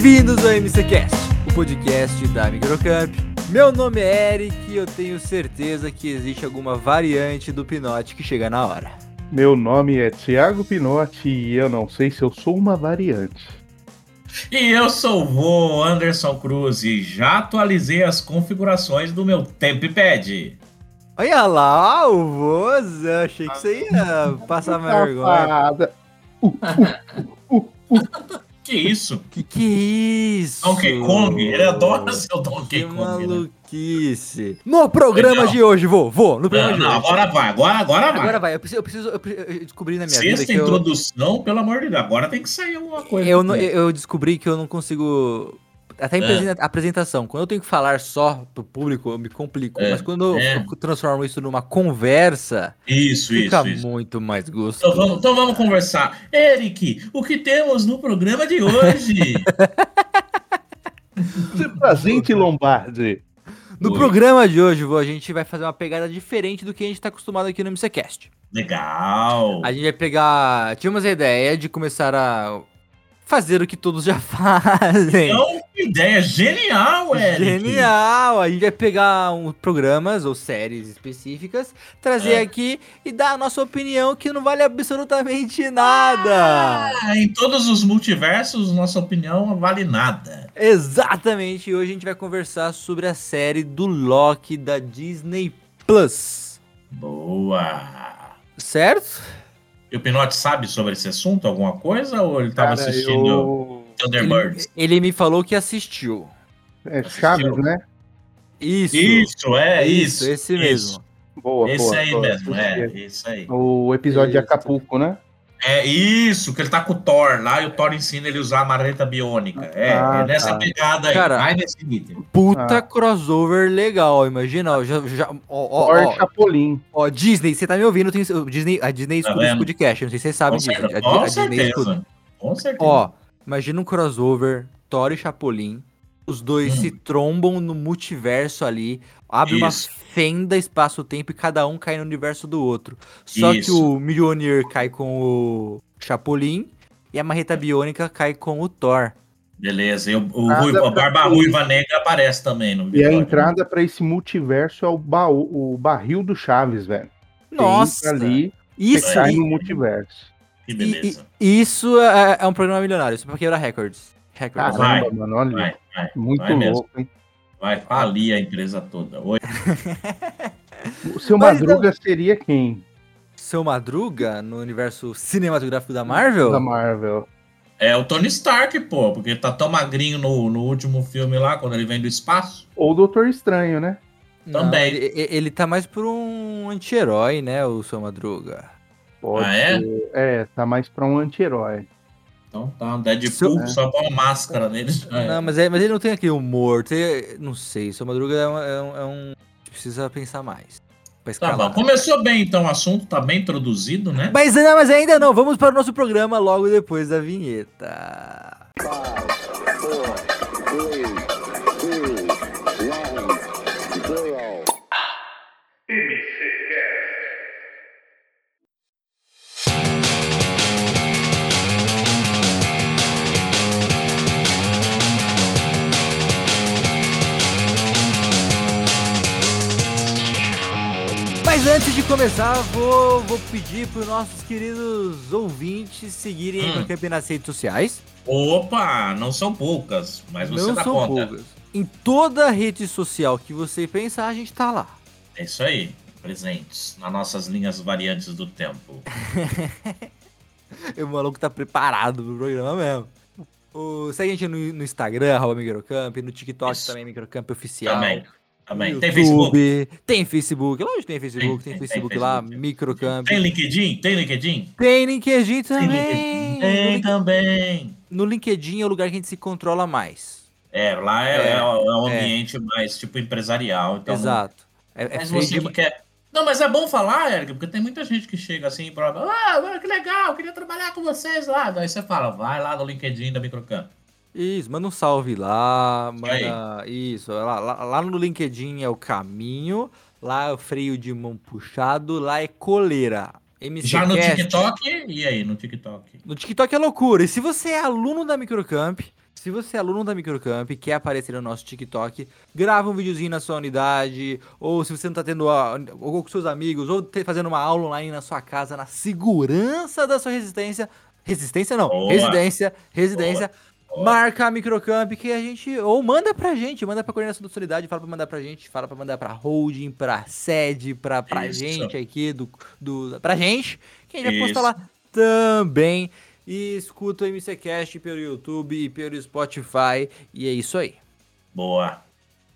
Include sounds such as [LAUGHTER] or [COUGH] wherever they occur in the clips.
Bem-vindos ao MCCast, o podcast da Microcamp. Meu nome é Eric e eu tenho certeza que existe alguma variante do Pinote que chega na hora. Meu nome é Thiago Pinotti e eu não sei se eu sou uma variante. E eu sou o vô Anderson Cruz e já atualizei as configurações do meu Tempad. Olha lá, o Voz, eu achei que você ia passar vergonha. Safada. Que isso? Que que é isso? Donkey Kong, ele adora ser o Donkey Que Kong. Né? maluquice. No programa de hoje, vô, vô, no programa Não, de não, hoje. agora vai, agora, agora vai. Agora vai, eu preciso, eu preciso, eu descobri na minha vida Sexta que eu, introdução, pelo amor de Deus, agora tem que sair alguma coisa. eu, não- eu descobri que eu não consigo. Até em É. apresen- apresentação, quando eu tenho que falar só pro público, eu me complico. É, Mas quando eu- é. eu transformo isso numa conversa, Isso, fica isso, isso. muito mais Então gostoso. vamos, então vamos conversar. Eric, o que temos no programa de hoje? [LAUGHS] Se presente, Lombardi. No Oi. programa de hoje, vô, a gente vai fazer uma pegada diferente do que a gente tá acostumado aqui no MCCast. Legal. A gente vai pegar. Tínhamos a ideia de começar a fazer o que todos já [LAUGHS] fazem. Então, que ideia genial, Eric. Genial! A gente vai pegar um, programas ou séries específicas, trazer É. aqui e dar a nossa opinião que não vale absolutamente nada. Ah, em todos os multiversos, nossa opinião não vale nada. Exatamente! E hoje a gente vai conversar sobre a série do Loki da Disney Plus. Boa. Certo? E o Pinote sabe sobre esse assunto, alguma coisa? Ou ele estava Cara, assistindo eu- Thunderbirds? Ele, ele me falou que assistiu. É Chaves, né? Isso. Isso, é, isso. esse isso. mesmo. Boa, Esse boa. aí boa. mesmo, é, isso aí. O episódio de Isso. Acapulco, né? É isso, que ele tá com o Thor lá e o Thor ensina ele a usar a marreta biônica. É, Ah, é nessa tá. pegada aí. Cara, vai nesse item. Puta Ah. crossover legal, imagina. Ó, já, já, ó, ó, Thor ó, Chapolin. Ó, Disney, você tá me ouvindo? Tem, o Disney, a Disney Tá escuta esse vendo? podcast, não sei se vocês sabem Com, disso. certeza. A, com a certeza. Com certeza. Ó, imagina um crossover, Thor e Chapolin, os dois Hum. se trombam no multiverso ali, abre uma Isso. fenda espaço-tempo e cada um cai no universo do outro. Só que Isso. o Mjolnir cai com o Chapolin e a Marreta Biônica cai com o Thor. Beleza. E o, o a pra- Barba Ruiva Negra aparece também no E a entrada pra esse multiverso é o, baú, o barril do Chaves, velho. Nossa! entra ali, Isso, cai no multiverso. Que beleza. i- isso é, é um programa milionário, isso é pra quebrar recordes. Recordes. Vai. Caramba, mano, olha. Vai, vai. Muito vai mesmo. louco, hein? Vai falir a empresa toda. Oi. [LAUGHS] O seu Mas Madruga seria quem? Seu Madruga, no universo cinematográfico da Marvel? Da Marvel. É o Tony Stark, pô, porque ele tá tão magrinho no, no último filme lá, quando ele vem do espaço. Ou o Doutor Estranho, né? Não, Também. Ele, ele- ele tá mais por um anti-herói, né, o Seu Madruga. Pode Ah, é? ser. É, tá mais pra um anti-herói. Então tá, um Deadpool, É. só com uma máscara nele. é. Não, mas, é, mas ele não tem aquele humor. tem- não sei, Seu Madruga é um, é um- é um- Precisa pensar mais. Tá bom. Começou bem, então, o assunto tá bem introduzido, né? Mas, não, mas ainda não, vamos para o nosso programa logo depois da vinheta. Mas antes de começar, vou, vou pedir para os nossos queridos ouvintes seguirem a Hum. Microcamp nas redes sociais. Opa, não são poucas, mas você não dá são conta. poucas. Em toda rede social que você pensar, a gente tá lá. É isso aí, presentes nas nossas linhas variantes do tempo. [LAUGHS] O maluco tá preparado pro programa mesmo. O, segue a gente no, no Instagram, arroba Microcamp, no TikTok Isso. também, Microcamp Oficial. Também, também. no Tem Facebook? YouTube, Tem Facebook, lógico que tem Facebook, tem, Tem, tem, Facebook tem lá, Facebook. Microcamp. Tem LinkedIn? Tem LinkedIn? Tem LinkedIn Tem também. LinkedIn? Tem também. No LinkedIn é o lugar que a gente se controla mais. É, lá é, É, é, um é. ambiente mais tipo empresarial. Então, Exato. É, é Mas você de- que quer. Não, mas é bom falar, Eric, porque tem muita gente que chega assim e prova. Ah, que legal, queria trabalhar com vocês lá. Daí você fala, vai lá no LinkedIn da Microcamp. Isso, manda um salve lá, manda. Isso, lá, lá, lá no LinkedIn é o caminho, lá é o freio de mão puxado, lá é coleira. MC Já no Cast. TikTok, e aí, no TikTok? No TikTok é loucura. E se você é aluno da Microcamp, Se você é aluno da Microcamp e quer aparecer no nosso TikTok, grava um videozinho na sua unidade, ou se você não tá tendo a, ou com seus amigos, ou te- fazendo uma aula online na sua casa, na segurança da sua resistência. Resistência não, Boa. residência, residência. Boa. Marca a Microcamp que a gente. Ou manda pra gente, manda pra coordenação da unidade, fala pra mandar pra gente, fala pra mandar pra holding, pra sede, pra, pra Isso. gente aqui, do, do, pra gente, que a gente vai postar lá também. E escuta o MCCast pelo YouTube e pelo Spotify. E é isso aí. Boa.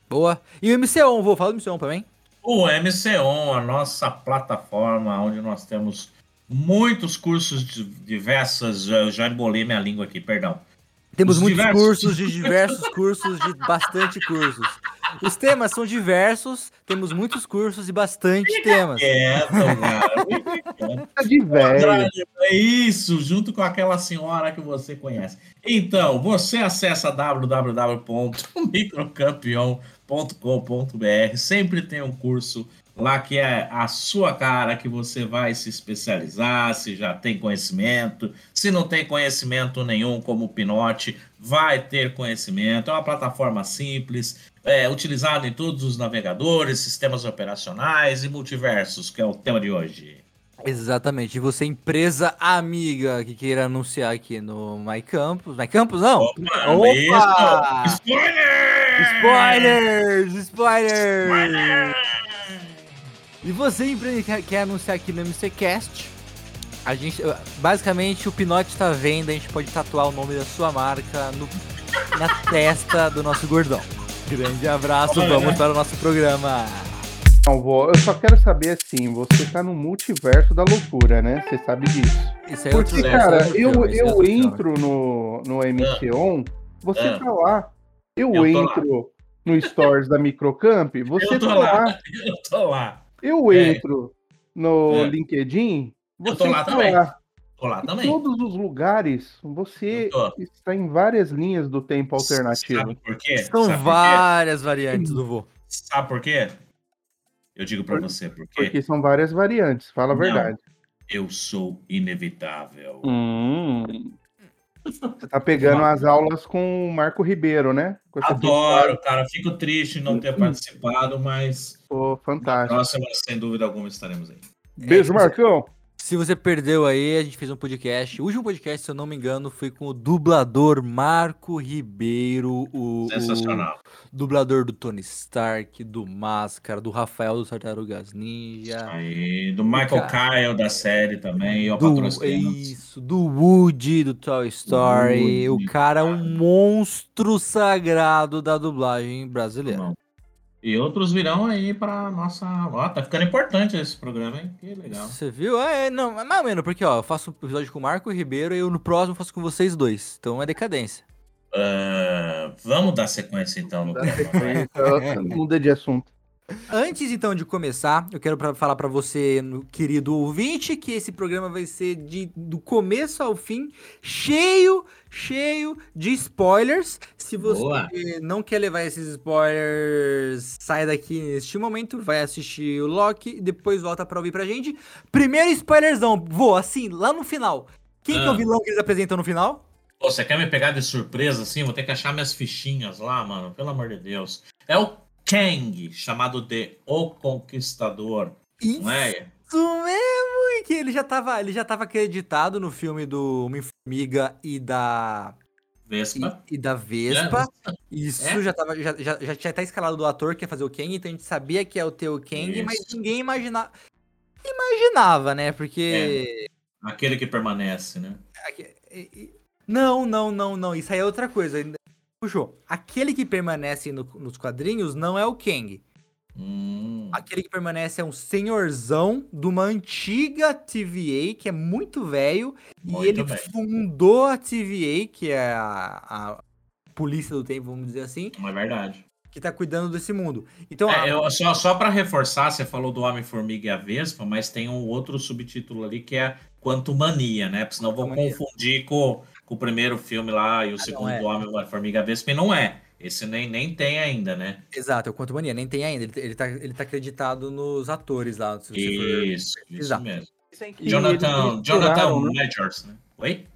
Boa. E o MC1, vou falar do MC1 também. O MC1, a nossa plataforma onde nós temos muitos cursos de diversas. Eu já embolei minha língua aqui, perdão. Temos Os muitos diversos. cursos de diversos cursos, de bastante cursos. Os temas são diversos, temos muitos cursos e bastante temas. Quieto, cara. Fica quieto. Tá de velho. É isso, junto com aquela senhora que você conhece. Então, você acessa www.microcampeão.com.br. [LAUGHS] Sempre tem um curso lá que é a sua cara, que você vai se especializar, se já tem conhecimento. Se não tem conhecimento nenhum, como o Pinote, vai ter conhecimento. É uma plataforma simples, é, utilizada em todos os navegadores, sistemas operacionais e multiversos, que é o tema de hoje. Exatamente. E você, empresa amiga que queira anunciar aqui no MyCampus. MyCampus não? Opa! Isso! Spoiler! Spoilers! Spoilers! E você, que quer, quer anunciar aqui no MCCast, a gente, basicamente, o Pinote tá vendo, a gente pode tatuar o nome da sua marca no- na [LAUGHS] testa do nosso gordão. Grande abraço, Olha. vamos para o nosso programa. Não, vou, eu só quero saber assim, você tá no multiverso da loucura, né? Você sabe disso. Isso aí é Porque, outro- cara, isso é outro eu, filme, é eu outro filme. entro no, no MC1, você Ah. tá lá. Eu, Eu entro no Stories da Microcamp, você Eu tô tá lá. lá. [LAUGHS] Eu tô lá. Eu É. entro no É. LinkedIn, Eu você tô lá também. lá. Tô lá Em também. todos os lugares, você Eu está em várias linhas do tempo alternativo. Sabe por quê? São Sabe por quê? várias variantes do vô. Sabe por quê? Eu digo pra você, porque Porque são várias variantes, fala a Não. verdade. eu sou inevitável. Hum. Você tá pegando as aulas com o Marco Ribeiro, né? Com essa Adoro, cara. Fico triste em não ter participado, mas Pô, na fantástico. próxima, sem dúvida alguma, estaremos aí. Beijo, É, Marcão. Se você perdeu aí, a gente fez um podcast. O último podcast, se eu não me engano, foi com o dublador Marco Ribeiro, o, Sensacional. o dublador do Tony Stark, do Máscara, do Rafael dos Tartarugas Ninja. Aí, do Michael Kyle da série também, eu Do, isso, do Woody do Toy Story. Woody, o cara é um monstro sagrado da dublagem brasileira. Não. E outros virão aí pra nossa. Ó, tá ficando importante esse programa, hein? Que legal. Você viu? É, não, é mais ou menos, porque ó, eu faço um episódio com o Marco Ribeiro e eu no próximo faço com vocês dois. Então é decadência. Ah, vamos dar sequência então no Dá vai. sequência, Muda de assunto. Antes então de começar, eu quero pra, falar pra você, no- querido ouvinte, que esse programa vai ser de, do começo ao fim, cheio, cheio de spoilers. Se você Boa. não quer levar esses spoilers, sai daqui neste momento, vai assistir o Loki e depois volta pra ouvir pra gente. Primeiro spoilerzão, vou assim, lá no final. Quem que é Ah. o vilão que eles apresentam no final? Pô, você quer me pegar de surpresa assim? Vou ter que achar minhas fichinhas lá, mano. Pelo amor de Deus. É o Kang, chamado de O Conquistador. Isso Não é? mesmo, e que ele já tava, ele já tava acreditado no filme do Homem-Formiga e da Vespa. e, e da Vespa. Isso É? já tava já, já, já tinha até escalado do ator que ia fazer o Kang, então a gente sabia que ia ter o Kang, mas Isso. ninguém imaginava imaginava, né? Porque Aquele que permanece, né? Não, não, não, não. Isso aí é outra coisa. Puxou. Aquele que permanece no- nos quadrinhos não é o Kang. Hum, Aquele que permanece é um senhorzão de uma antiga TVA, que é muito velho. Muito e ele bem. fundou a TVA, que é a, a polícia do tempo, vamos dizer assim, é verdade. que tá cuidando desse mundo. Então, É, a- eu- só só para reforçar, você falou do Homem-Formiga e a Vespa, mas tem um outro subtítulo ali que é Quantumania, né? Porque senão eu vou confundir com o primeiro filme lá e o segundo é. do Homem-Formiga e a Vespa, e não é. Esse nem, nem tem ainda, né? exato, é o Quanto Mania, nem tem ainda. Ele, ele, tá, ele tá acreditado nos atores lá. Se você for Isso, isso pesquisar. mesmo. Eles Jonathan, Jonathan né? Majors, né? Oi?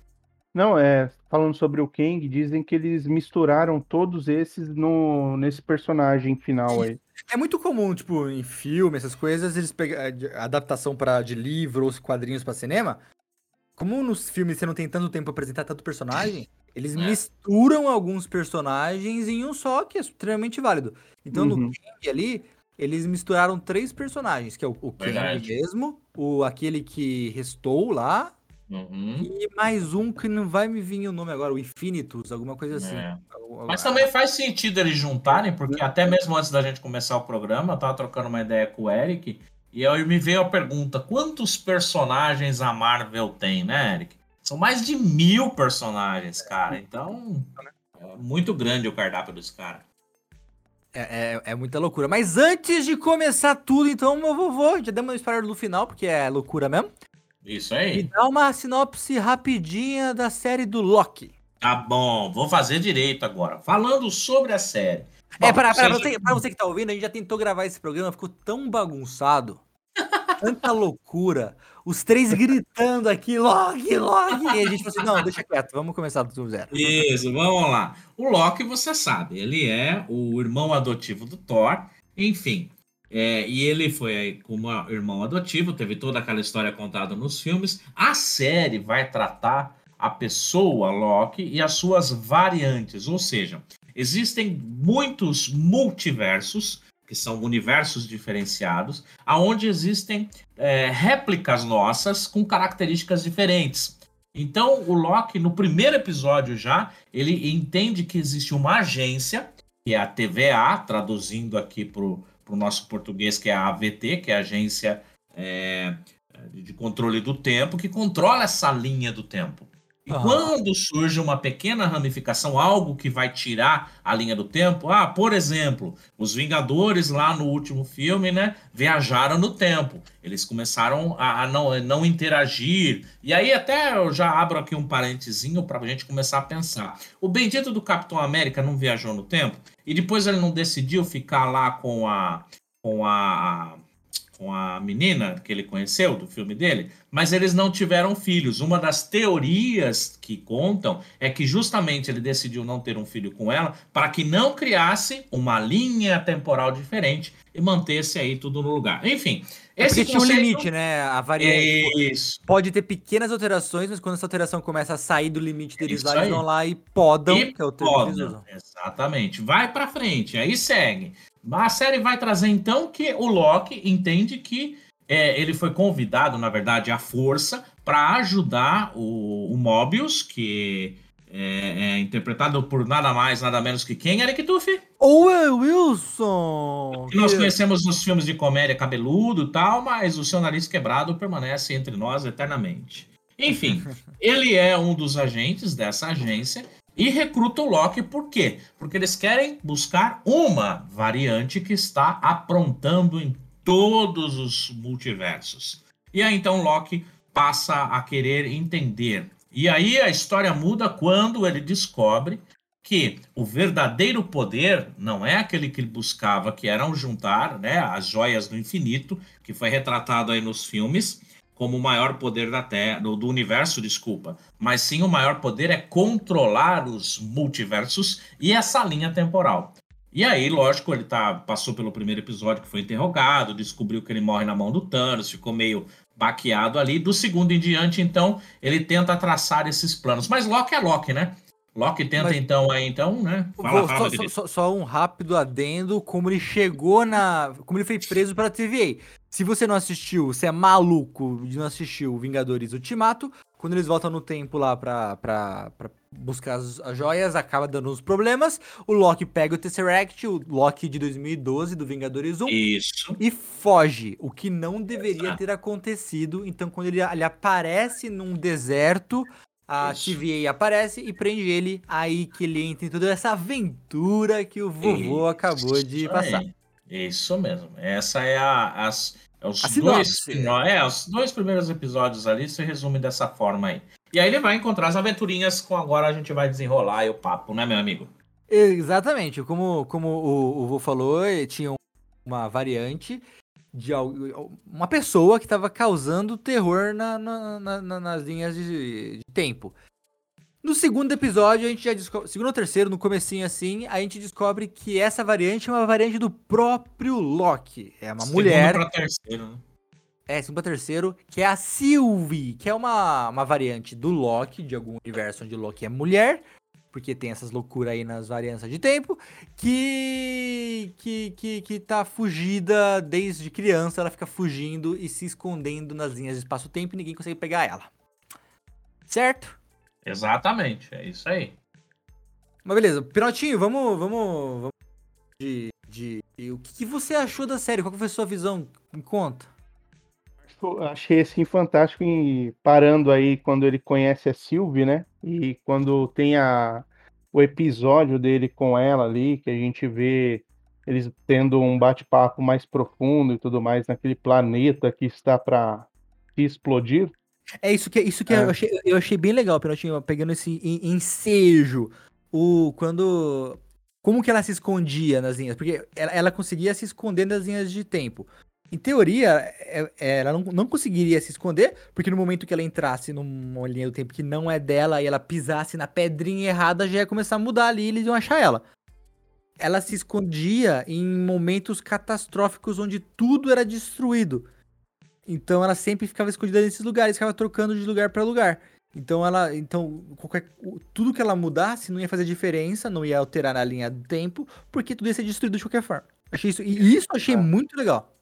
Não, é, falando sobre o Kang, dizem que eles misturaram todos esses no, nesse personagem final aí. É muito comum, tipo, em filme, essas coisas, eles pegam adaptação para de livro ou quadrinhos para cinema. Como nos filmes você não tem tanto tempo pra apresentar tanto personagem, [LAUGHS] eles é. misturam alguns personagens em um só, que é extremamente válido. Então, uhum. no Kang ali, eles misturaram três personagens, que é o, o Kang mesmo, o aquele que restou lá, Uhum. E mais um que não vai me vir o nome agora, o Infinitus, alguma coisa assim. É. Mas também faz sentido eles juntarem, porque até mesmo antes da gente começar o programa, eu tava trocando uma ideia com o Eric, e aí me veio a pergunta: quantos personagens a Marvel tem, né, Eric? São mais de mil personagens, cara. Então, é muito grande o cardápio dos caras. É, é, é, muita loucura. Mas antes de começar tudo, então, meu vovô, já demos um spoiler no final, porque é loucura mesmo. Isso aí. Me dá uma sinopse rapidinha da série do Loki. Tá bom, vou fazer direito agora. Falando sobre a série. É, bom, é, para, para, você, pra você que tá ouvindo, a gente já tentou gravar esse programa, ficou tão bagunçado, tanta loucura, os três gritando aqui, Loki, Loki, e a gente falou assim, não, deixa quieto, vamos começar do zero. Isso, vamos lá. O Loki, você sabe, ele é o irmão adotivo do Thor, enfim, é, e ele foi como irmão adotivo, teve toda aquela história contada nos filmes. A série vai tratar a pessoa Loki e as suas variantes, ou seja, existem muitos multiversos que são universos diferenciados, aonde existem é, réplicas nossas com características diferentes. Então, o Loki, no primeiro episódio já, ele entende que existe uma agência, que é a TVA, traduzindo aqui para o nosso português, que é a AVT, que é a Agência é, de Controle do Tempo, que controla essa linha do tempo. E uhum. quando surge uma pequena ramificação, algo que vai tirar a linha do tempo, ah, por exemplo, os Vingadores lá no último filme, né, viajaram no tempo. Eles começaram a, a não, não interagir. E aí até eu já abro aqui um parentezinho para a gente começar a pensar. O bendito do Capitão América não viajou no tempo? E depois ele não decidiu ficar lá com a com a com a menina que ele conheceu do filme dele, mas eles não tiveram filhos. Uma das teorias que contam é que justamente ele decidiu não ter um filho com ela para que não criasse uma linha temporal diferente e mantesse aí tudo no lugar. Enfim, é esse conceito... tinha um limite, né? A variante Isso. pode ter pequenas alterações, mas quando essa alteração começa a sair do limite deles lá, eles vão lá e podam, e que é o termo podam, Exatamente. Vai para frente, aí segue. A série vai trazer então que o Loki entende que é, ele foi convidado, na verdade, à força para ajudar o, o, Mobius, que é, é, interpretado por nada mais, nada menos que quem, Eric Tuffy? Owen Wilson! Que nós conhecemos nos filmes de comédia cabeludo e tal, mas o seu nariz quebrado permanece entre nós eternamente. Enfim, [LAUGHS] ele é um dos agentes dessa agência e recruta o Loki por quê? Porque eles querem buscar uma variante que está aprontando em todos os multiversos. E aí então Loki passa a querer entender. E aí a história muda quando ele descobre que o verdadeiro poder não é aquele que ele buscava, que era um juntar né, as joias do infinito, que foi retratado aí nos filmes, como o maior poder da Terra, do, do, universo, desculpa, mas sim o maior poder é controlar os multiversos e essa linha temporal. E aí, lógico, ele tá, passou pelo primeiro episódio que foi interrogado, descobriu que ele morre na mão do Thanos, ficou meio baqueado ali. Do segundo em diante, então, ele tenta traçar esses planos. Mas Loki é Loki, né? Loki tenta Mas... então aí, então, né? Fala, fala, só, só, só, um rápido adendo, como ele chegou na. Como ele foi preso pela TVA. Se você não assistiu, você é maluco de não assistir o Vingadores Ultimato, quando eles voltam no tempo lá pra, pra, pra buscar as, as, joias, acaba dando uns problemas. O Loki pega o Tesseract, o Loki de 2012, do Vingadores 1. Isso. E foge, o que não deveria Exato. ter acontecido. Então, quando ele, ele aparece num deserto, a Isso. TVA aparece e prende ele, aí que ele entra em toda essa aventura que o vovô Isso. acabou de passar. Isso mesmo. Essa é a, as, é os, dois, é, os dois primeiros episódios ali se resume dessa forma aí. E aí ele vai encontrar as aventurinhas com agora a gente vai desenrolar o papo, né, meu amigo? Exatamente. Como, como o, o vô falou, tinha uma variante de uma pessoa que estava causando terror na, na, na, nas linhas de, de, tempo. No segundo episódio, a gente já descobre. Segundo ou terceiro, no comecinho assim, a gente descobre que essa variante é uma variante do próprio Loki. É uma Segundo mulher. pra terceiro, né? É, segundo pra terceiro, que é a Sylvie, que é uma, uma variante do Loki, de algum universo onde o Loki é mulher, porque tem essas loucuras aí nas varianças de tempo, que, que, que, que tá fugida desde criança, ela fica fugindo e se escondendo nas linhas de espaço-tempo e ninguém consegue pegar ela. Certo? Exatamente, é isso aí. Mas beleza, Pinotinho, vamos, vamos, vamos de, de, de- o que, que você achou da série? Qual foi a sua visão? Me conta. Achei assim fantástico em parando aí quando ele conhece a Sylvie, né? E quando tem a, o episódio dele com ela ali, que a gente vê eles tendo um bate-papo mais profundo e tudo mais naquele planeta que está para explodir. É isso que, isso que É. eu, achei, eu achei bem legal, Pinotinho, pegando esse en- ensejo. O, quando. Como que ela se escondia nas linhas? Porque ela, ela conseguia se esconder nas linhas de tempo. Em teoria, é- é, ela não, não conseguiria se esconder, porque no momento que ela entrasse numa linha do tempo que não é dela e ela pisasse na pedrinha errada, já ia começar a mudar ali e eles iam achar ela. Ela se escondia em momentos catastróficos onde tudo era destruído. Então ela sempre ficava escondida nesses lugares, ficava trocando de lugar pra lugar. Então ela, então qualquer, tudo que ela mudasse não ia fazer diferença, não ia alterar na linha do tempo, porque tudo ia ser destruído de qualquer forma. Achei isso, e isso eu achei É. muito legal.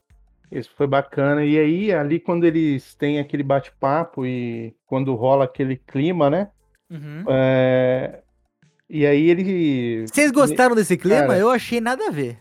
Isso foi bacana. E aí, ali, quando eles têm aquele bate-papo e quando rola aquele clima, né? Uhum. É, E aí ele. Vocês gostaram desse clima? Cara. eu achei nada a ver.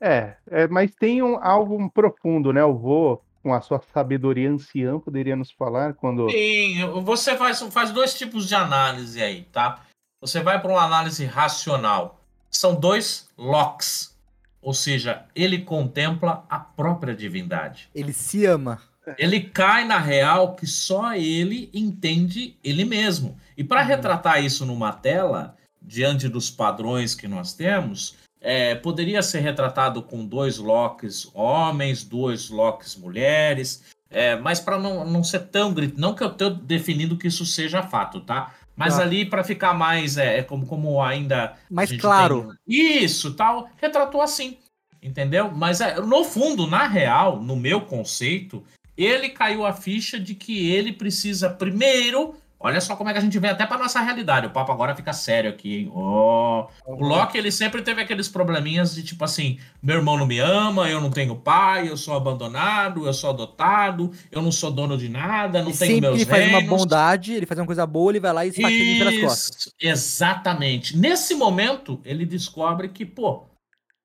É, é, mas tem um, algo profundo, né? O vô, com a sua sabedoria anciã, poderia nos falar quando. Sim, você faz, faz dois tipos de análise aí, tá? Você vai para uma análise racional. São dois locks. Ou seja, ele contempla a própria divindade. Ele se ama. Ele cai na real que só ele entende ele mesmo. E para Uhum. retratar isso numa tela, diante dos padrões que nós temos, é, poderia ser retratado com dois locks homens, dois locks mulheres, é, mas para não, não ser tão gritante, não que eu estou definindo que isso seja fato, tá? Mas Tá. ali para ficar mais, é, é como, como ainda Mais claro. tem- Isso, tal, retratou assim, entendeu? Mas é, no fundo, na real, no meu conceito, ele caiu a ficha de que ele precisa primeiro. Olha só como é que a gente vem até para nossa realidade. O papo agora fica sério aqui, hein? Ó, o Loki, ele sempre teve aqueles probleminhas de tipo assim: meu irmão não me ama, eu não tenho pai, eu sou abandonado, eu sou adotado, eu não sou dono de nada, não E tenho meus que ele faz uma reinos. bondade, ele faz uma coisa boa, ele vai lá e esfaqueia pelas costas. Exatamente. Nesse momento, ele descobre que, pô,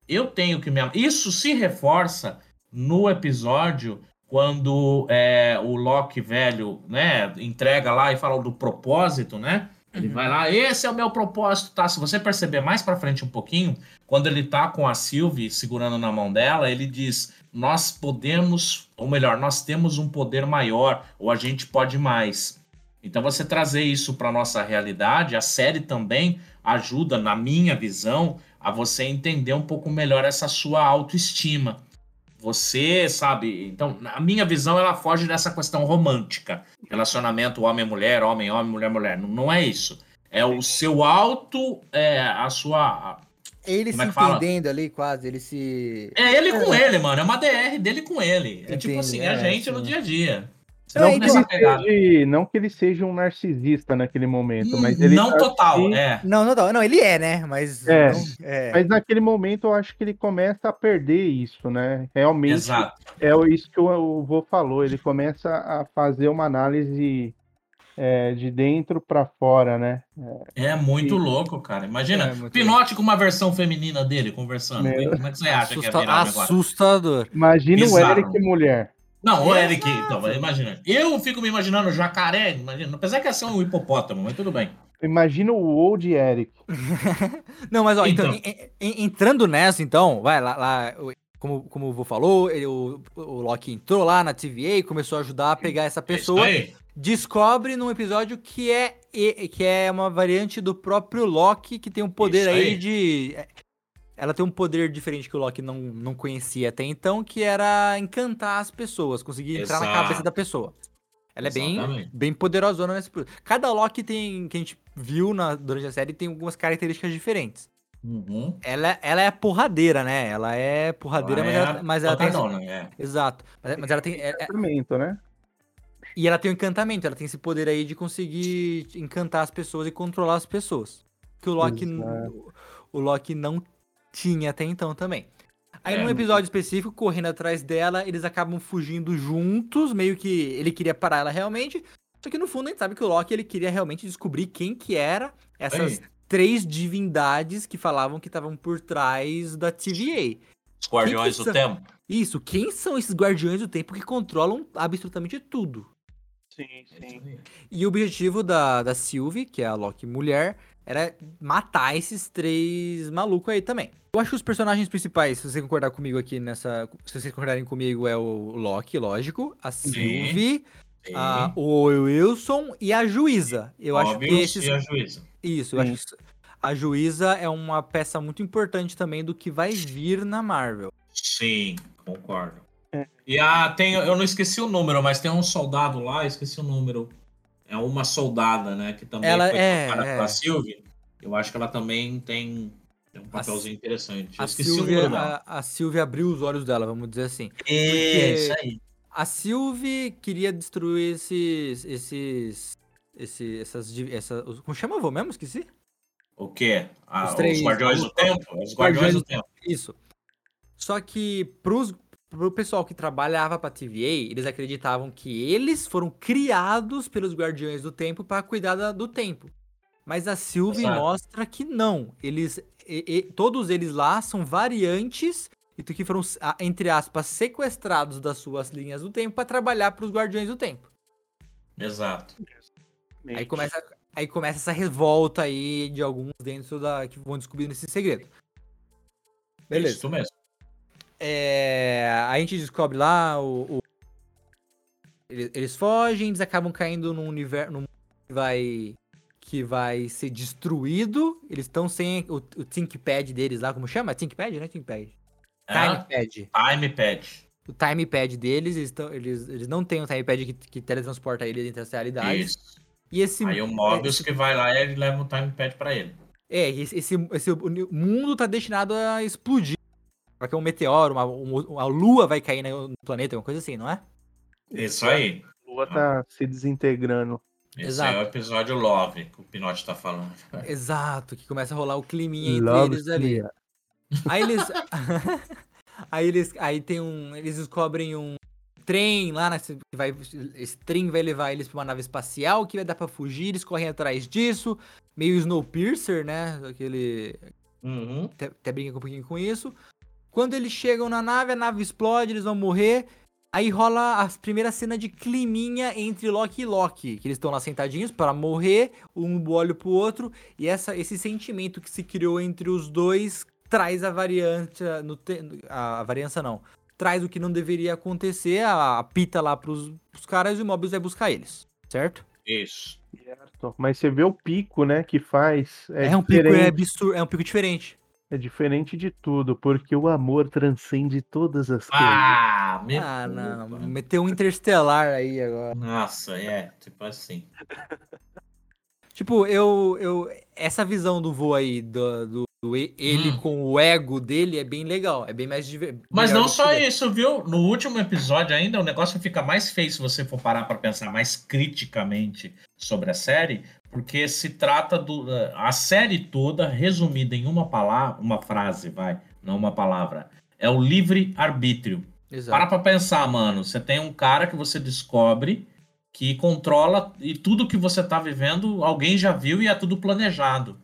eu tenho que me amar. Isso se reforça no episódio quando é, o Loki velho, né, entrega lá e fala do propósito, né? Ele Uhum. vai lá, esse é o meu propósito, tá? Se você perceber mais pra frente um pouquinho, quando ele tá com a Sylvie segurando na mão dela, ele diz: Nós podemos, ou melhor, nós temos um poder maior, ou a gente pode mais. Então, você trazer isso para nossa realidade, a série também ajuda, na minha visão, a você entender um pouco melhor essa sua autoestima. Você, sabe? Então, a minha visão, ela foge dessa questão romântica. Relacionamento homem-mulher, homem-homem, mulher-mulher. Não, não é isso. É o seu auto, é, a sua. Ele Como é se fala? entendendo ali, quase, ele se. É ele com ele, mano. É uma DR dele com ele. É tipo Entendi, assim, é, a gente no dia a dia. Não, não, Não que, então- ele seja, não que ele seja um narcisista naquele momento, mas ele não tá total, assim- é. Não, não, não, ele é, né? Mas. É. não- é. Mas naquele momento eu acho que ele começa a perder isso, né? Realmente Exato. é o- isso que o, vô falou. Ele começa a fazer uma análise é, de dentro para fora, né? É muito E- louco, cara. Imagina, É Pinote com uma versão feminina dele conversando. Meu. Como é que você acha que Assusta- virar o negócio? assustador. Imagina Bizarro. o Eric mulher. Não, o. Eric, então, imagina. Eu fico me imaginando jacaré, imagina. Apesar que ia ser um hipopótamo, mas tudo bem. Imagina o Old Eric. [LAUGHS] Não, mas ó, então, Então. en- en- entrando nessa, então, vai lá, lá como, como o vô falou, ele, o, o Loki entrou lá na TVA e começou a ajudar a pegar essa pessoa. É isso aí. descobre num episódio que é que é uma variante do próprio Loki que tem um poder aí. aí. de ela tem um poder diferente que o Loki não, não conhecia até então, que era encantar as pessoas, conseguir entrar na Exato. cabeça da pessoa. Ela é bem, Exatamente. bem poderosona nesse. Cada Loki tem. que a gente viu na, durante a série tem algumas características diferentes. Uhum. Ela, ela é porradeira, né? Ela é porradeira, mas, é ela, mas ela tem. esse- fodona, é. Exato. Mas, mas ela tem. é- é- né? e ela tem um encantamento, ela tem esse poder aí de conseguir encantar as pessoas e controlar as pessoas. Que o Loki, Exato. o Loki não tinha até então também. Aí É. num episódio específico, correndo atrás dela, eles acabam fugindo juntos, meio que ele queria parar ela realmente. Só que no fundo a gente sabe que o Loki ele queria realmente descobrir quem que era essas Aí. três divindades que falavam que estavam por trás da TVA. Os Guardiões do são? Tempo. Isso, quem são esses guardiões do tempo que controlam absolutamente tudo? Sim, É isso aí. E o objetivo da, da Sylvie, que é a Loki mulher, era matar esses três malucos aí também. Eu acho que os personagens principais, se você concordar comigo aqui nessa. Se vocês concordarem comigo, é o Loki, lógico, a Sylvie, Sim. a, o Wilson e a juíza. Eu acho que Óbvio, esses. e a juíza. Isso, eu Sim. acho que a juíza é uma peça muito importante também do que vai vir na Marvel. Sim, concordo. É. E a, tem, eu não esqueci o número, mas tem um soldado lá, esqueci o número. É uma soldada, né? Que também Ela foi é, trocada é. pra Sylvie. Eu acho que ela também tem, tem um A papelzinho interessante. Eu A Sylvia, número dela. a, a Sylvia abriu os olhos dela, vamos dizer assim. É, isso aí. A Sylvie queria destruir esses. esses. Esse, essas, essa, como chama, vô mesmo? Esqueci? O quê? Ah, Os os, três- Guardiões os- do Tempo? Os Guardiões Guardiões do do Tempo. Isso. Só que pros, pro pessoal que trabalhava pra TVA, eles acreditavam que eles foram criados pelos Guardiões do Tempo para cuidar da- do tempo. Mas a Sylvie Exato. mostra que não. Eles, e- e- todos eles lá são variantes e que foram, entre aspas, sequestrados das suas linhas do tempo para trabalhar para os Guardiões do Tempo. Exato. Aí começa, aí começa essa revolta aí de alguns dentro da. que vão descobrindo esse segredo. Beleza. Isso mesmo. É, a gente descobre lá o. o- eles, eles fogem, eles acabam caindo num universo. Num que vai. Que vai ser destruído. Eles estão sem o, o ThinkPad deles lá, como chama? ThinkPad, né? ThinkPad. Ah, TimePad. Time Pad. O TimePad deles, eles, tão, eles, eles não têm o TimePad que, que teletransporta eles entre as realidades. Isso. E esse. Aí o Mobius esse- que vai lá e ele leva o Time Pad pra ele. É, esse, esse, esse mundo tá destinado a explodir. Porque um meteoro, uma, um- a lua vai cair no planeta, uma coisa assim, não é? Isso aí. A lua tá se desintegrando. Esse Exato. é o episódio Love que o Pinote tá falando. [LAUGHS] Exato, que começa a rolar o climinha entre Love eles ali. Clear. Aí eles. [LAUGHS] aí eles. Aí tem um. Eles descobrem um trem lá, nesse, que vai, esse trem vai levar eles pra uma nave espacial que vai dar pra fugir, eles correm atrás disso. Meio Snowpiercer, né? Aquele. Uhum. até, até brinca um pouquinho com isso. Quando eles chegam na nave, a nave explode, eles vão morrer. Aí rola a primeira cena de climinha entre Loki e Loki, que eles estão lá sentadinhos para morrer, um olho pro outro, e essa, esse sentimento que se criou entre os dois traz a variância, no te- a, a variância não, traz o que não deveria acontecer, a, a pita lá pros, pros caras e o Mobius vai buscar eles, certo? Isso. Certo. Mas você vê o pico, né, que faz. É, É, um pico diferente, é absurdo, é um pico diferente. É diferente de tudo, porque o amor transcende todas as coisas. Ah, me Ah, não, meteu um interestelar aí agora. Nossa, é, tipo assim. [LAUGHS] Tipo, eu, eu. Essa visão do voo aí, do, do, do ele Hum. com o ego dele, é bem legal. É bem mais diver... Mas não só ver. isso, viu? No último episódio ainda, o negócio fica mais feio se você for parar pra pensar mais criticamente sobre a série, porque se trata do a série toda resumida em uma palavra, uma frase, vai, não uma palavra. É o livre arbítrio. Para Exato. pra pensar, mano. Você tem um cara que você descobre que controla e tudo que você tá vivendo, alguém já viu e é tudo planejado.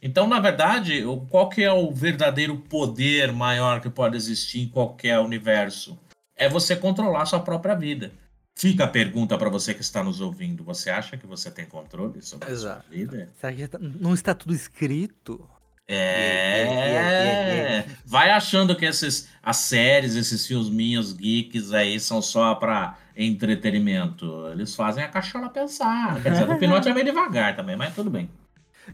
Então, na verdade, qual que é o verdadeiro poder maior que pode existir em qualquer universo? É você controlar sua própria vida. Fica a pergunta para você que está nos ouvindo. Você acha que você tem controle sobre a Exato. sua vida? Será que tá- não está tudo escrito? É, Yeah, yeah, yeah, yeah. vai achando que esses, as séries, esses filminhos geeks aí são só para entretenimento. Eles fazem a cachola pensar. Quer dizer, o Pinote é meio devagar também, mas tudo bem.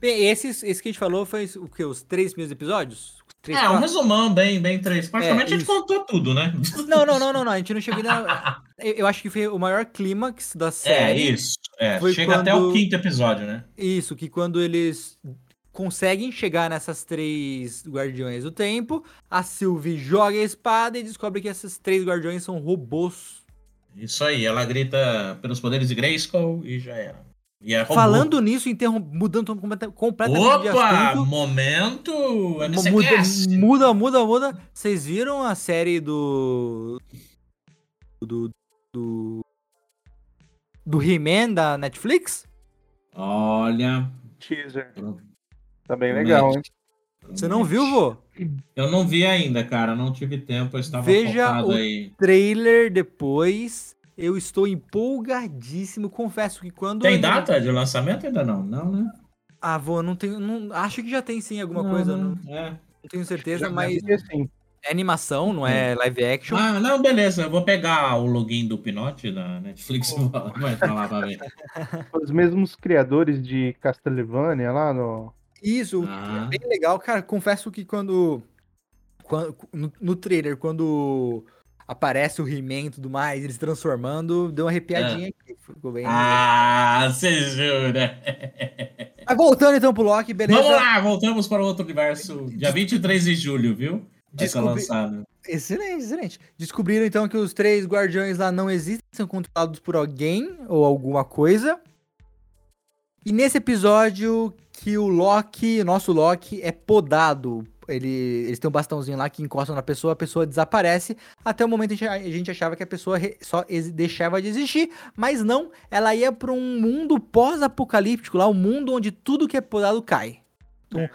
Bem, esses, esse que a gente falou foi o que? Os três primeiros episódios? Três, É, um quatro? resumão bem, bem três. Praticamente É, a gente contou tudo, né? [LAUGHS] Não, não, não, não, não. A gente não chegou ainda. [LAUGHS] Eu acho que foi o maior clímax da É, série. isso. É, chega até o quando- quinto episódio, né? Isso, que quando eles conseguem chegar nessas três guardiões do tempo, a Sylvie joga a espada e descobre que esses três guardiões são robôs. Isso aí, ela grita pelos poderes de Grayskull e já era. E é. Falando nisso, interrom- mudando completa- completamente de Opa, assunto. momento Muda, MCCast. muda, muda, muda. Vocês viram a série do. Do. Do. Do He-Man da Netflix? Olha, Teaser. Tá bem legal, hein? Você não viu, vô? Eu não vi ainda, cara. Não tive tempo. Eu estava Veja focado o- aí. Trailer depois. Eu estou empolgadíssimo. Confesso que quando. Tem data de lançamento ainda não? Não, né? Ah, vô, não tenho. Não, acho que já tem sim alguma Não, coisa. não. Não, É. não tenho certeza, mas é animação, não é live action. Ah, não, beleza. Eu vou pegar o login do Pinote da Netflix e vou [LAUGHS] vai pra lá pra ver. [LAUGHS] Os mesmos criadores de Castlevania lá no. Isso, Ah. é bem legal. Cara, confesso que quando. quando no, no trailer, quando aparece o He-Man e tudo mais, eles transformando, deu uma arrepiadinha aqui. Ficou bem. Ah, você jura? [LAUGHS] Mas voltando então pro Loki, beleza? Vamos lá, voltamos para o outro universo. Dia 23 de julho, viu? Vai Descobri- lançado. Excelente, excelente. Descobriram então que os três guardiões lá não existem, são controlados por alguém ou alguma coisa. E nesse episódio que o Loki, nosso Loki, é podado. Ele, eles têm um bastãozinho lá que encostam na pessoa, a pessoa desaparece. Até o momento a gente, achava que a pessoa só deixava de existir, mas não. Ela ia para um mundo pós-apocalíptico, lá um mundo onde tudo que é podado cai. Então,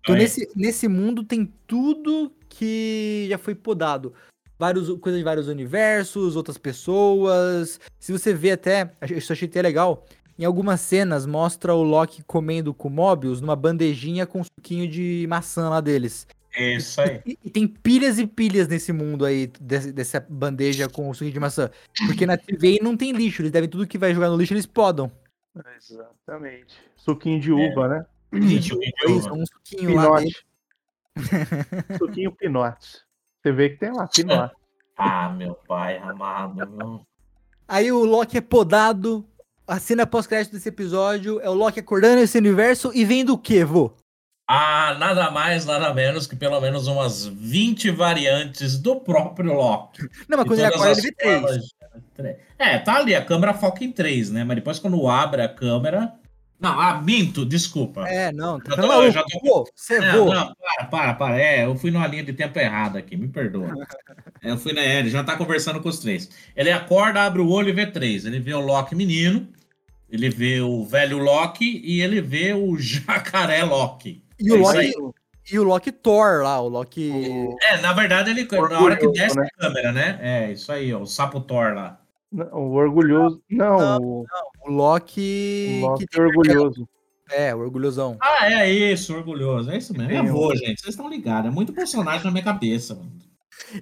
então Aí. nesse, nesse mundo tem tudo que já foi podado. Vários, coisas de vários universos, outras pessoas. Se você vê até, isso eu achei até legal. Em algumas cenas mostra o Loki comendo com o Mobius numa bandejinha com suquinho de maçã lá deles. Isso aí. E, e tem pilhas e pilhas nesse mundo aí, desse- dessa bandeja com suquinho de maçã. Porque na TV não tem lixo, eles devem tudo que vai jogar no lixo, eles podam. Exatamente. Suquinho de uva, né? Gente, Suquinho de é isso, uva. um suquinho lá dele. Pinote. [LAUGHS] Suquinho Pinote. Você vê que tem lá, Pinote. Ah, meu pai amado. meu. Aí o Loki é podado. A cena pós-crédito desse episódio é o Loki acordando nesse universo e vendo o quê, vô? Ah, nada mais, nada menos que pelo menos umas 20 variantes do próprio Loki. Não, mas quando ele acorda, ele vê três. É, tá ali, a câmera foca em três, né? Mas depois quando abre a câmera. Não, ah, minto, desculpa. É, não, tá ficando tô- maluco. já tô- Vô, você Não, vô. não, para, para, para. É, eu fui numa linha de tempo errada aqui, me perdoa. [LAUGHS] É, Eu fui na. é, Ele já tá conversando com os três. Ele acorda, abre o olho e vê três. Ele vê o Loki menino, ele vê o velho Loki e ele vê o [LAUGHS] jacaré Loki. E o É Loki, aí. e o Loki Thor lá, o Loki. É, na verdade, ele. Na hora que Orgulhoso, desce né? a câmera, né? É, isso aí, ó, o sapo Thor lá. Não, O orgulhoso. Não, o O Loki. o Loki que é orgulhoso. É, o orgulhosão. Ah, é isso, orgulhoso. É isso mesmo. Vou, um- gente. Vocês estão ligados. É muito personagem na minha cabeça, mano.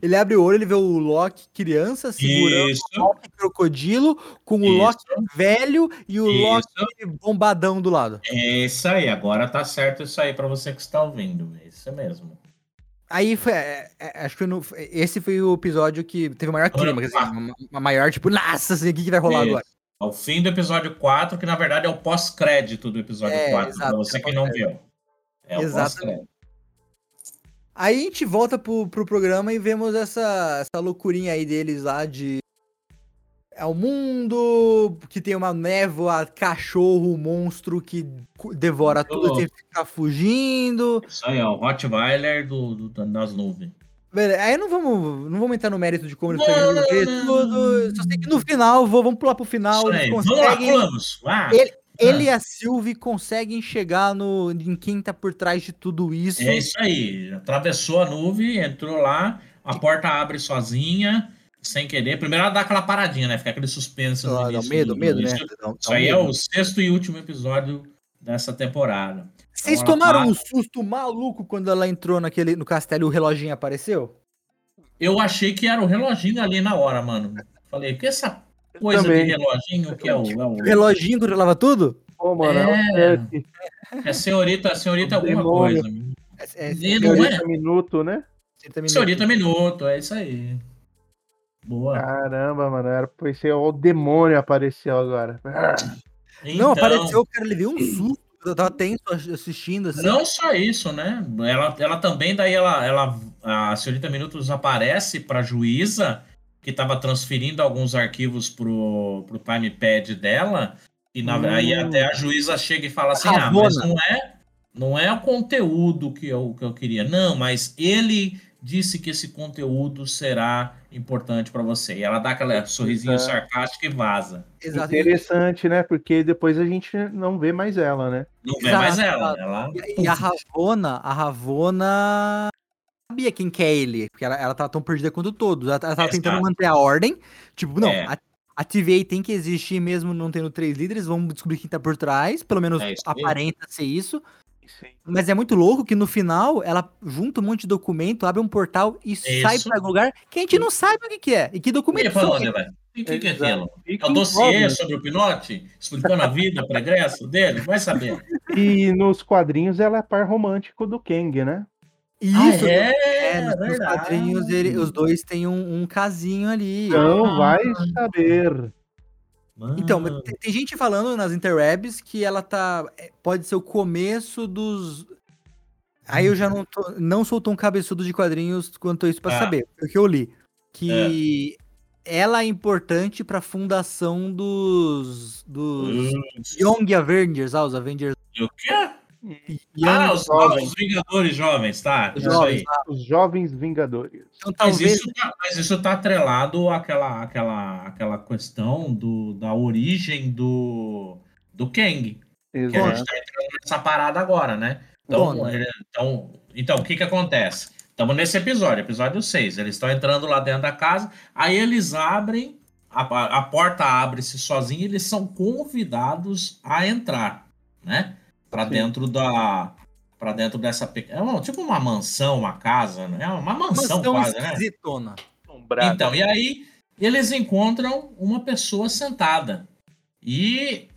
Ele abre o olho, ele vê o Loki criança segurando Isso. o Loki crocodilo com o Isso. Loki velho e o Isso. Loki bombadão do lado. É isso aí. Agora tá certo isso aí pra você que está ouvindo. É isso mesmo. Aí foi. é, é, acho que no- esse foi o episódio que teve o maior clima, quer dizer, uma, uma maior, tipo, nossa, assim, o que, que vai rolar Isso. agora? Ao fim do episódio 4, que na verdade é o pós-crédito do episódio É, 4, exato, pra você é que não viu. É o Exatamente. pós-crédito. Aí a gente volta pro, pro programa e vemos essa, essa loucurinha aí deles lá de. É o mundo que tem uma névoa, cachorro, monstro que devora tudo, tem que ficar fugindo. Isso aí, ó, o Rottweiler do, do- das nuvens. Aí não vamos, não vamos entrar no mérito de como conseguem resolver não, tudo. Só sei que no final, vou, vamos pular pro final. Aí. Vamos lá, conseguem. pulamos. Ah, Ele- Ele e a Sylvie conseguem chegar no, em quem tá por trás de tudo isso. é isso aí. Atravessou a nuvem, entrou lá, a porta abre sozinha, sem querer. Primeiro ela dá aquela paradinha, né? Fica aquele suspense. Ah, início medo, do- medo, do- né? Isso, aí é o sexto e último episódio dessa temporada. Vocês tomaram um susto maluco quando ela entrou naquele, no castelo e o reloginho apareceu? Eu achei que era o reloginho ali na hora, mano. Falei, que essa coisa de reloginho que é o. É o... O reloginho controlava tudo? Pô, mano, É. é, um É senhorita, senhorita alguma Demônio. coisa. É, é, E não é? minuto, né? senhorita Minuto. Senhorita Minuto, é isso aí. Boa. Caramba, mano, era pra ser o demônio apareceu agora. Ah, Não, Então, apareceu, o cara, ele deu um susto. Eu tava tenso assistindo, assim. Não só isso, né? Ela, ela também, daí ela, ela a senhorita Minutos aparece para juíza que estava transferindo alguns arquivos pro, pro timepad dela e na, Hum. aí até a juíza chega e fala assim, ah, mas não é, não é o conteúdo que eu, que eu queria, não, mas ele disse que esse conteúdo será importante para você. E ela dá aquela sorrisinho Exato. sarcástico e vaza. Exato. Interessante, né? Porque depois a gente não vê mais ela, né? Não vê Exato, mais ela. ela E, e a Ravona, a Ravona sabia quem que é ele, porque ela, ela tava tão perdida quanto todos. Ela, ela tava Exato. tentando manter a ordem. Tipo, não, É. a, a TVA tem que existir mesmo não tendo três líderes, vamos descobrir quem tá por trás, pelo menos É aparenta ser isso. Mas é muito louco que no final ela junta um monte de documento, abre um portal e sai Isso. pra algum lugar que a gente não sabe o que, que é. E que documento são velho? E o que, que é aquilo? É o dossiê incógnito. sobre o Pinote? Explicando a vida, progresso dele? Vai saber. E nos quadrinhos ela é par romântico do Kang, né? Isso, Ah, é, é, nos, verdade. quadrinhos ele- os dois têm um, um casinho ali. Então Ah. vai saber. Então, Mano. mas tem, tem gente falando nas interwebs que ela tá. é, Pode ser o começo dos. Aí eu já não, tô- não sou tão cabeçudo de quadrinhos quanto isso pra Ah. saber. Porque eu li. Que ela é importante pra fundação dos. dos Putz. Young Avengers, ah, os Avengers. E o quê? Young Ah, os, os Vingadores Jovens, tá? Jovens, ah, Os Jovens Vingadores. Então Mas talvez. isso, tá, mas isso tá atrelado àquela, àquela, àquela questão do, da origem do, do Kang. Que a gente Exato. tá entrando nessa parada agora, né? Então, Conta. ele- então, então o que que acontece? Estamos nesse episódio, episódio 6. Eles estão entrando lá dentro da casa, aí eles abrem, a, a- a porta abre-se sozinha e eles são convidados a entrar, né? Para dentro da. Para dentro dessa pequena. É uma- tipo uma mansão, uma casa, né? É uma mansão, Mansão quase, né? esquisitona. Então, e aí eles encontram uma pessoa sentada. E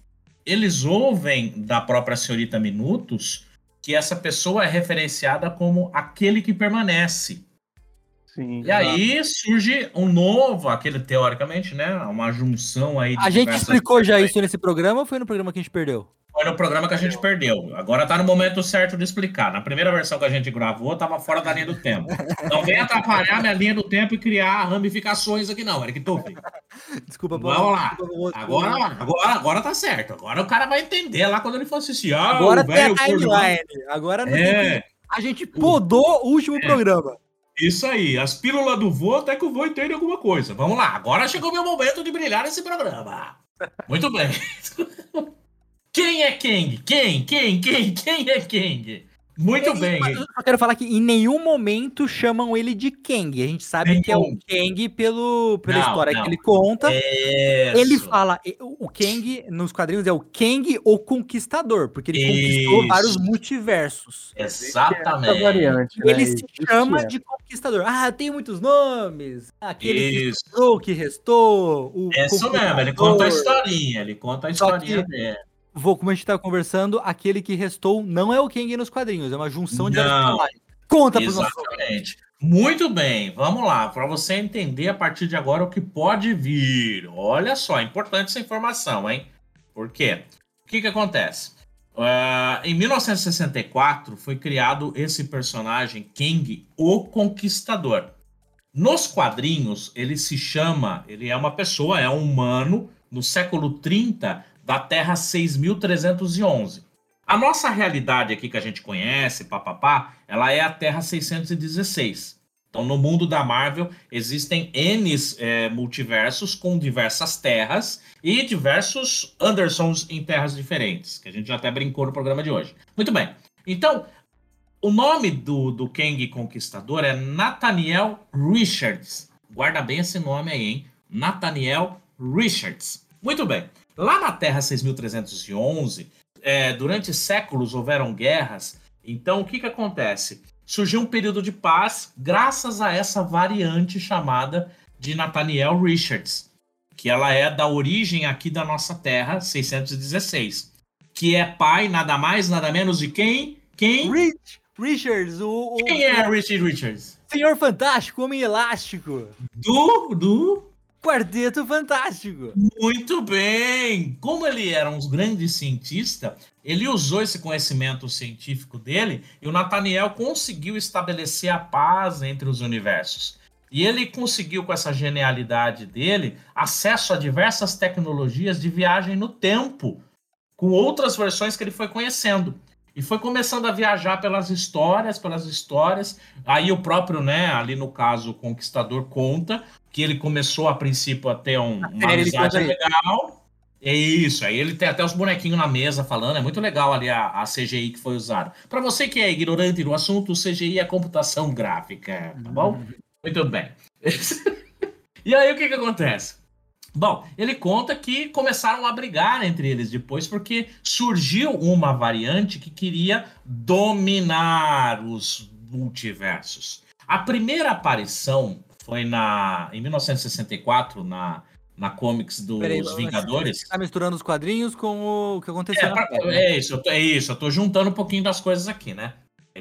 eles ouvem da própria senhorita Minutos que essa pessoa é referenciada como aquele que permanece. Sim. E aí surge um novo, aquele teoricamente, né? Uma junção aí de A gente explicou já isso nesse programa ou foi no programa que a gente perdeu? Foi no programa que a gente perdeu. Agora tá no momento certo de explicar. Na primeira versão que a gente gravou, tava fora da linha do tempo. Não vem atrapalhar minha linha do tempo e criar ramificações aqui, não, Eric Tufi. Desculpa, Vamos lá. Agora, agora, agora tá certo. Agora o cara vai entender lá quando ele for assistir. Ah, Agora o tem a timeline. Agora não tem que- É, A gente podou o último programa. Isso aí. As pílulas do vô até que o vô entende alguma coisa. Vamos lá. Agora chegou meu momento de brilhar nesse programa. Muito bem. [LAUGHS] Quem é Kang? Quem? Quem? Quem? Quem é Kang? Muito bem. Mas eu só quero falar que em nenhum momento chamam ele de Kang. A gente sabe que é o Nenhum. Kang pelo, pela Não, história não. que ele conta. Ele Isso. fala, e- o Kang nos quadrinhos é o Kang o Conquistador, porque ele conquistou Isso. vários multiversos. Exatamente. variante, né? Ele se Existe chama essa. de Conquistador. Ah, tem muitos nomes. Aquele que Isso. restou, o que restou. O É isso mesmo. Ele conta a historinha. Ele conta a historinha que- dele. Vou, como a gente tava conversando, aquele que restou não é o Kang nos quadrinhos, é uma junção de Não. Conta nossos Exatamente. Muito bem, vamos lá, para você entender a partir de agora o que pode vir. Olha só, é importante essa informação, hein? Por quê? O que, que acontece? Ah, em 1964 foi criado esse personagem Kang, o Conquistador. Nos quadrinhos, ele se chama, ele é uma pessoa, é um humano, no século 30 da Terra 6311. A nossa realidade aqui que a gente conhece, papapá, ela é a Terra 616. Então, no mundo da Marvel, existem N é, multiversos com diversas terras e diversos Andersons em terras diferentes, que a gente já até brincou no programa de hoje. Muito bem. Então, o nome do, do Kang Conquistador é Nathaniel Richards. Guarda bem esse nome aí, hein? Nathaniel Richards. Muito bem. Lá na Terra 6311, é, durante séculos houveram guerras. Então, o que, que acontece? Surgiu um período de paz graças a essa variante chamada de Nathaniel Richards, que ela é da origem aqui da nossa Terra 616. O que é pai, nada mais, nada menos de quem? Quem? Rich, Richards, o, o, Quem é Richard Richards? Senhor Fantástico, Homem Elástico. Do, do Quarteto Fantástico. Muito bem! Como ele era um grande cientista, ele usou esse conhecimento científico dele e o Nathaniel conseguiu estabelecer a paz entre os universos. E ele conseguiu, com essa genialidade dele, acesso a diversas tecnologias de viagem no tempo, com outras versões que ele foi conhecendo. E foi começando a viajar pelas histórias, pelas histórias. Aí o próprio, né, ali no caso, o Conquistador conta que ele começou a princípio a ter um, uma amizade legal. É isso, aí ele tem até os bonequinhos na mesa falando, é muito legal ali a, a CGI que foi usada. Para você que é ignorante do assunto, CGI é computação gráfica, tá bom? Uhum. Muito bem. [LAUGHS] e aí o que que acontece? Bom, ele conta que começaram a brigar entre eles depois porque surgiu uma variante que queria dominar os multiversos. A primeira aparição foi na em 1964 na na comics dos Peraí, Vingadores. Você tá misturando os quadrinhos com o que aconteceu. É, pra, é isso, tô, é isso. Eu tô juntando um pouquinho das coisas aqui, né?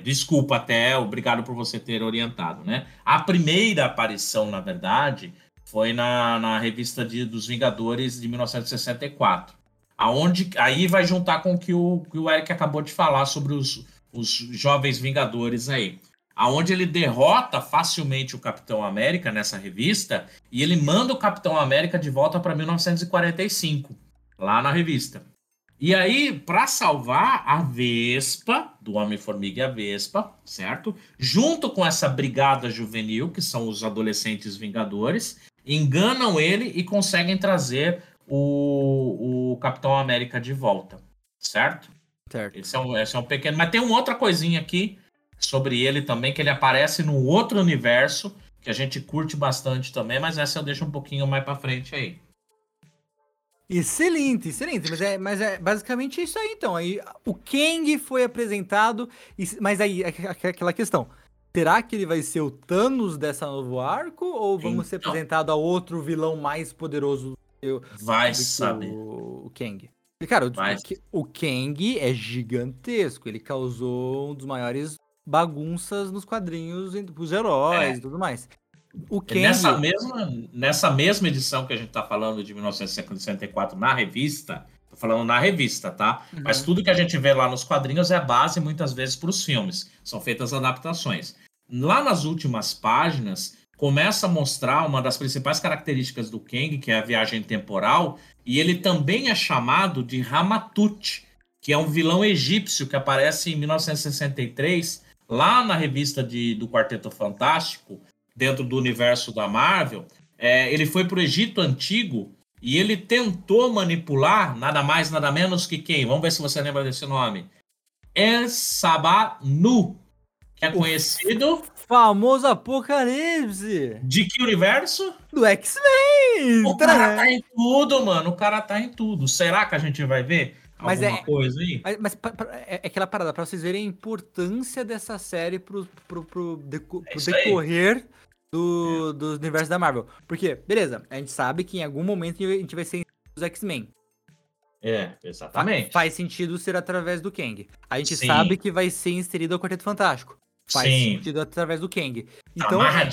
Desculpa até, obrigado por você ter orientado, né? A primeira aparição, na verdade, foi na, na revista de, dos Vingadores de 1964. Aonde, aí vai juntar com o que o, que o Eric acabou de falar sobre os, os jovens Vingadores aí aonde ele derrota facilmente o Capitão América nessa revista e ele manda o Capitão América de volta para 1945, lá na revista. E aí, para salvar a Vespa, do Homem-Formiga e a Vespa, certo? Junto com essa brigada juvenil, que são os adolescentes vingadores, enganam ele e conseguem trazer o, o Capitão América de volta, certo? Certo. Esse é, um, esse é um pequeno. Mas tem uma outra coisinha aqui sobre ele também, que ele aparece num outro universo, que a gente curte bastante também, mas essa eu deixo um pouquinho mais para frente aí. Excelente, excelente. Mas é, mas é basicamente isso aí, então. Aí o Kang foi apresentado, mas aí aquela questão. Será que ele vai ser o Thanos dessa novo arco? Ou vamos então, ser apresentado a outro vilão mais poderoso do Vai saber. O, o Kang. Cara, o, o Kang é gigantesco. Ele causou um dos maiores bagunças nos quadrinhos os heróis é. e tudo mais. O Kang... nessa, mesma, nessa mesma edição que a gente está falando de 1964 na revista, tô falando na revista, tá? Uhum. Mas tudo que a gente vê lá nos quadrinhos é base muitas vezes para os filmes. São feitas adaptações. Lá nas últimas páginas, começa a mostrar uma das principais características do Kang, que é a viagem temporal, e ele também é chamado de Ramatut, que é um vilão egípcio que aparece em 1963 lá na revista de, do Quarteto Fantástico, dentro do universo da Marvel, é, ele foi para o Egito Antigo e ele tentou manipular nada mais, nada menos que quem? Vamos ver se você lembra desse nome. El Sabanu, que é conhecido. Famoso Apocalipse! De que universo? Do X-Men! O cara tá em tudo, mano. O cara tá em tudo. Será que a gente vai ver? Mas é, coisa aí? Mas, mas pra, pra, é, é aquela parada, pra vocês verem a importância dessa série pro, pro, pro, deco, é pro decorrer do, é. do universo da Marvel. Porque, beleza, a gente sabe que em algum momento a gente vai ser os X-Men. É, exatamente. Faz sentido ser através do Kang. A gente Sim. sabe que vai ser inserido o Quarteto Fantástico. Faz Sim. sentido através do Kang. Tá então, tá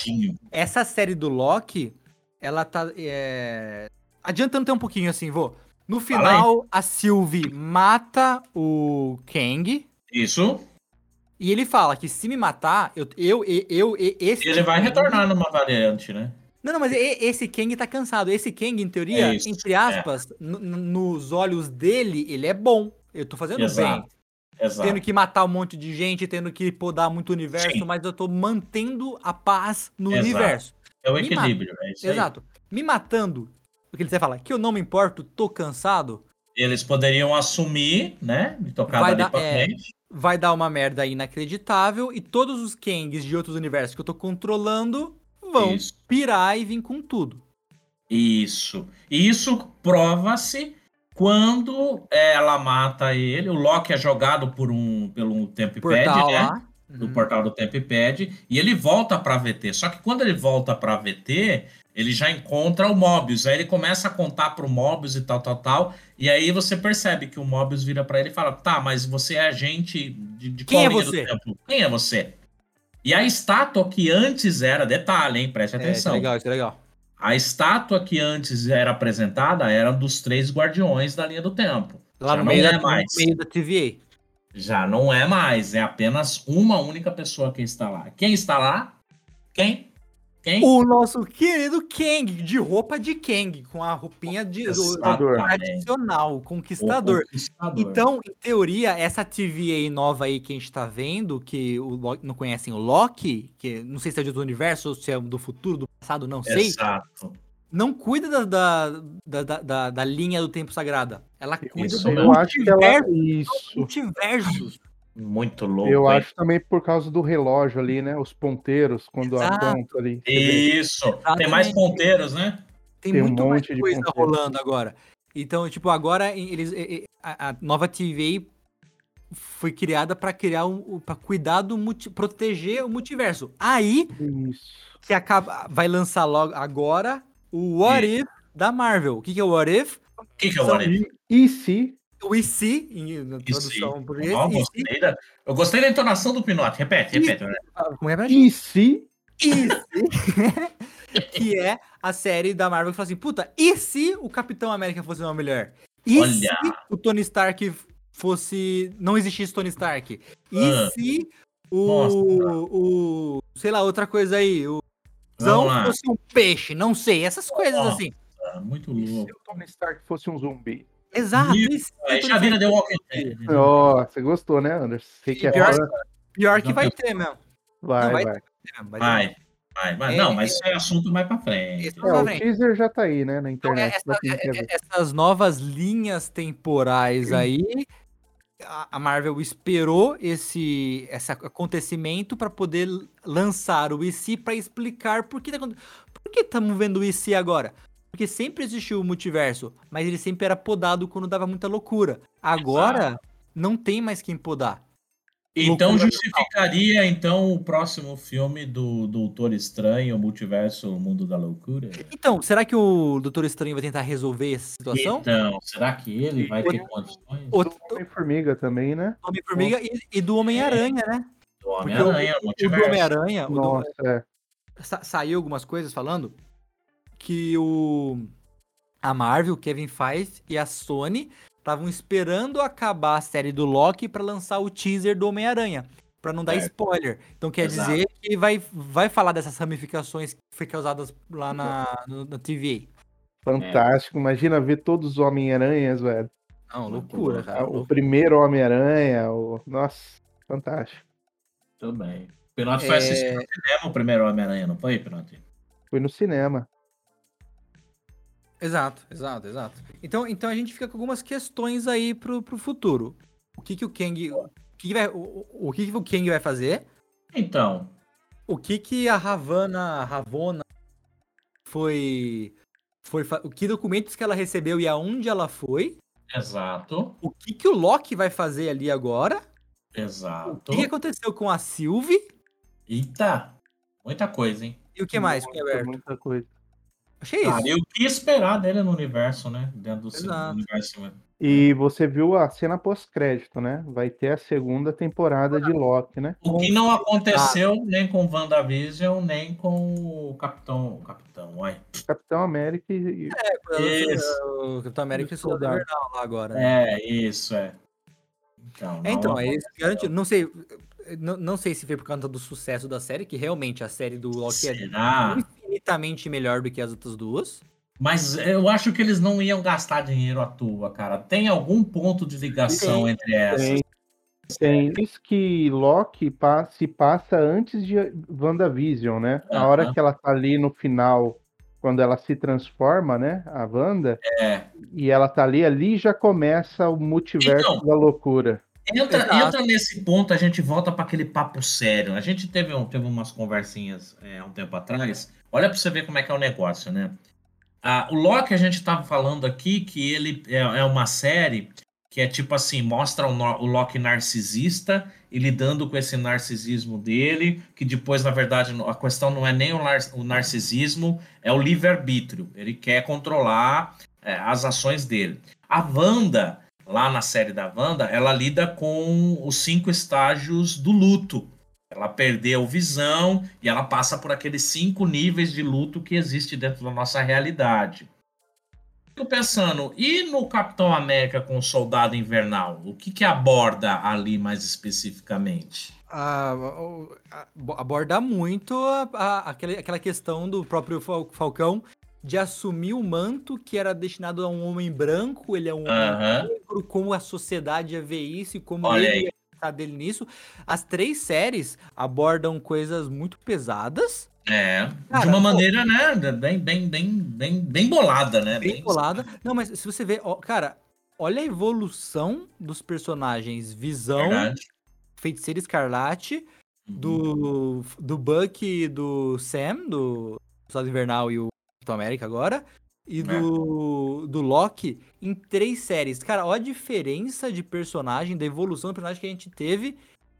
essa série do Loki, ela tá. É... Adiantando até um pouquinho assim, vou. No final, a Sylvie mata o Kang. Isso. E ele fala que se me matar, eu, eu, eu, eu esse. Ele vai Kang... retornar numa variante, né? Não, não, mas esse Kang tá cansado. Esse Kang, em teoria, é entre aspas, é. nos olhos dele, ele é bom. Eu tô fazendo Exato. bem. Exato. Tendo que matar um monte de gente, tendo que podar muito universo, Sim. mas eu tô mantendo a paz no Exato. universo. É o equilíbrio, é isso Exato. Aí. Me matando, porque ele fala que eu não me importo, tô cansado. Eles poderiam assumir, né? E tocar vai dar, é, vai dar uma merda inacreditável e todos os Kangs de outros universos que eu tô controlando vão Isso. pirar e vir com tudo. Isso. Isso prova-se quando ela mata ele. O Loki é jogado por um pelo Tempipad, né? Lá. Do uhum. portal do Tempipad. E ele volta pra VT. Só que quando ele volta pra VT, Ele já encontra o Mobius, aí ele começa a contar pro Mobius e tal, tal, tal, e aí você percebe que o Mobius vira para ele e fala: "Tá, mas você é agente de, de Quem é linha você? do tempo? Quem é você?" E a estátua que antes era, detalhe, hein, preste É, isso é atenção. legal, isso é legal. A estátua que antes era apresentada era dos três guardiões da linha do tempo. Lá Já no não meio, é da, no mais. meio da TVA. Já não é mais, é apenas uma única pessoa que está lá. Quem está lá? Quem? Quem? O nosso querido Kang, de roupa de Kang, com a roupinha de, do, Conquistador. tradicional, O conquistador. Conquistador. Então, em teoria, essa TVA nova aí que a gente tá vendo, que o Loki- não conhecem o Loki, que não sei se é de outro universo ou se é do futuro, do passado, não sei, Exato. não cuida da, da, da, da- da- linha do tempo sagrada. Ela cuida Isso do. Eu acho que ela. Isso. multiversos. Muito louco. Eu hein? acho também por causa do relógio ali, né? Os ponteiros, quando Exato. aponta ali. Isso. Tem mais ponteiros, né? Tem, Tem um muito mais monte de coisa ponteiro. rolando agora. Então, tipo, agora eles a, a nova TVA foi criada para criar um, para cuidar do multi, proteger o multiverso. Aí Isso. que acaba vai lançar logo agora o What If da Marvel. O que que é o What If? O que, que é o What If? E se. O se, em tradução português. E se- gostei da- Eu gostei da entonação do Pinote. Repete, E- repete. ah, como é E. E se, que é a série da Marvel que fala assim, puta, e se o Capitão América fosse uma mulher? E Olha. se o Tony Stark fosse... não existisse Tony Stark? E Ah. se Nossa. o, o... sei lá, outra coisa aí, o Zão fosse um peixe, não sei, essas coisas Nossa. assim. Ah, Muito E se louco. o Tony Stark fosse um zumbi? Exato. Isso, Tony já vira Stark The fosse Walking? Dead. Ó, você gostou, né, Anderson? Sei que é Pior-. Pior que vai ter mesmo. Vai, não, vai vai. ter mesmo, vai ter mesmo. Vai, vai, vai. É, Não, mas isso é assunto mais pra frente. É, o teaser já tá aí, né, na Então, internet. essa- pra quem quer é- ver. essas novas linhas temporais aí, a Marvel esperou esse, esse acontecimento para poder lançar o IC para explicar por que tá por que estamos vendo o IC agora. Porque sempre existiu o multiverso, mas ele sempre era podado quando dava muita loucura. Agora não tem mais quem podar. Então Loucura justificaria então o próximo filme do Doutor Estranho, o Multiverso, o Mundo da Loucura? Então, será que o Doutor Estranho vai tentar resolver essa situação? Então, será que ele vai ter Outro- condições? O Do Homem-Formiga também, né? Homem-Formiga e, e do Homem-Aranha, né? Do Homem-Aranha, o O do Multiverso. Homem-Aranha, o do- Nossa, é. sa- saiu algumas coisas falando que o a Marvel, o Kevin Feige e a Sony estavam esperando acabar a série do Loki para lançar o teaser do Homem-Aranha, para não dar Certo. spoiler. Então quer Exato. dizer que vai, vai falar dessas ramificações que foi causadas lá na, no- na TVA. Fantástico. Imagina ver todos os Homem-Aranhas, velho. Não, loucura, cara. O loucura. primeiro Homem-Aranha, o... Nossa, fantástico. Tudo bem. O Pinote foi É. assistir no cinema o primeiro Homem-Aranha, não foi, Pinote? Foi no cinema. Exato, exato, exato. Então, então a gente fica com algumas questões aí pro, pro futuro. O que que o Kang, o que que vai, o, o- o que que o Kang vai fazer? Então, O que que a Havana, a Ravona foi foi o que documentos que ela recebeu e aonde ela foi? exato, O que que o Loki vai fazer ali agora? O exato. que, que aconteceu com a Sylvie? Eita, muita coisa, hein? E o que mais, Muita, muita coisa. Achei isso. Cara, e o que esperar dele no universo, né? Dentro do Exato. universo. E você viu a cena pós-crédito, né? Vai ter a segunda temporada de Loki, né? O que não aconteceu nem com WandaVision, nem com o Capitão. O Capitão, uai. Capitão América e. Isso. O Capitão América e o Soldado. Lá agora. né? É, isso, é. Então, É, então, não é isso. Garantido. Não sei, não, não sei se foi por conta do sucesso da série, que realmente a série do Loki é Será? Infinitamente melhor do que as outras duas. Mas eu acho que eles não iam gastar dinheiro à toa, cara. Tem algum ponto de ligação Tem, entre essas? Tem, tem. Diz que Loki se passa antes de WandaVision, né? A hora que ela tá ali no final, quando ela se transforma, né? A Wanda, É. e ela tá ali, ali já começa o multiverso Então, da loucura. Entra, Exato. entra nesse ponto, a gente volta para aquele papo sério. A gente teve, um- teve umas conversinhas é, há um tempo atrás. Olha para você ver como é que é o negócio, né? Ah, o Loki, a gente estava falando aqui que ele é, é uma série que é tipo assim, mostra o, o Loki narcisista e lidando com esse narcisismo dele, que depois, na verdade, a questão não é nem o, nar o narcisismo, é o livre-arbítrio. Ele quer controlar é, as ações dele. A Wanda, lá na série da Wanda, ela lida com os cinco estágios do luto. Ela perdeu visão e ela passa por aqueles cinco níveis de luto que existe dentro da nossa realidade. Fico pensando, e no Capitão América com o Soldado Invernal? O que, que aborda ali mais especificamente? Ah, aborda muito a, a, aquela, aquela questão do próprio Falcão de assumir o manto que era destinado a um homem branco, ele é um uh -huh. homem negro, como a sociedade ia ver isso e como Olha ele aí. tá dele nisso. As três séries abordam coisas muito pesadas. É, Cara, de uma pô. maneira, né, bem, bem, bem, bem, bem bolada, né? Bem bolada. Não, mas se você vê, ó, cara, olha a evolução dos personagens Visão, Verdade. Feiticeiro Escarlate, Uhum. do, do Buck e do Sam, do Soldado Invernal e o Capitão América agora, e É. do, do Loki em três séries. Cara, olha a diferença de personagem, da evolução do personagem que a gente teve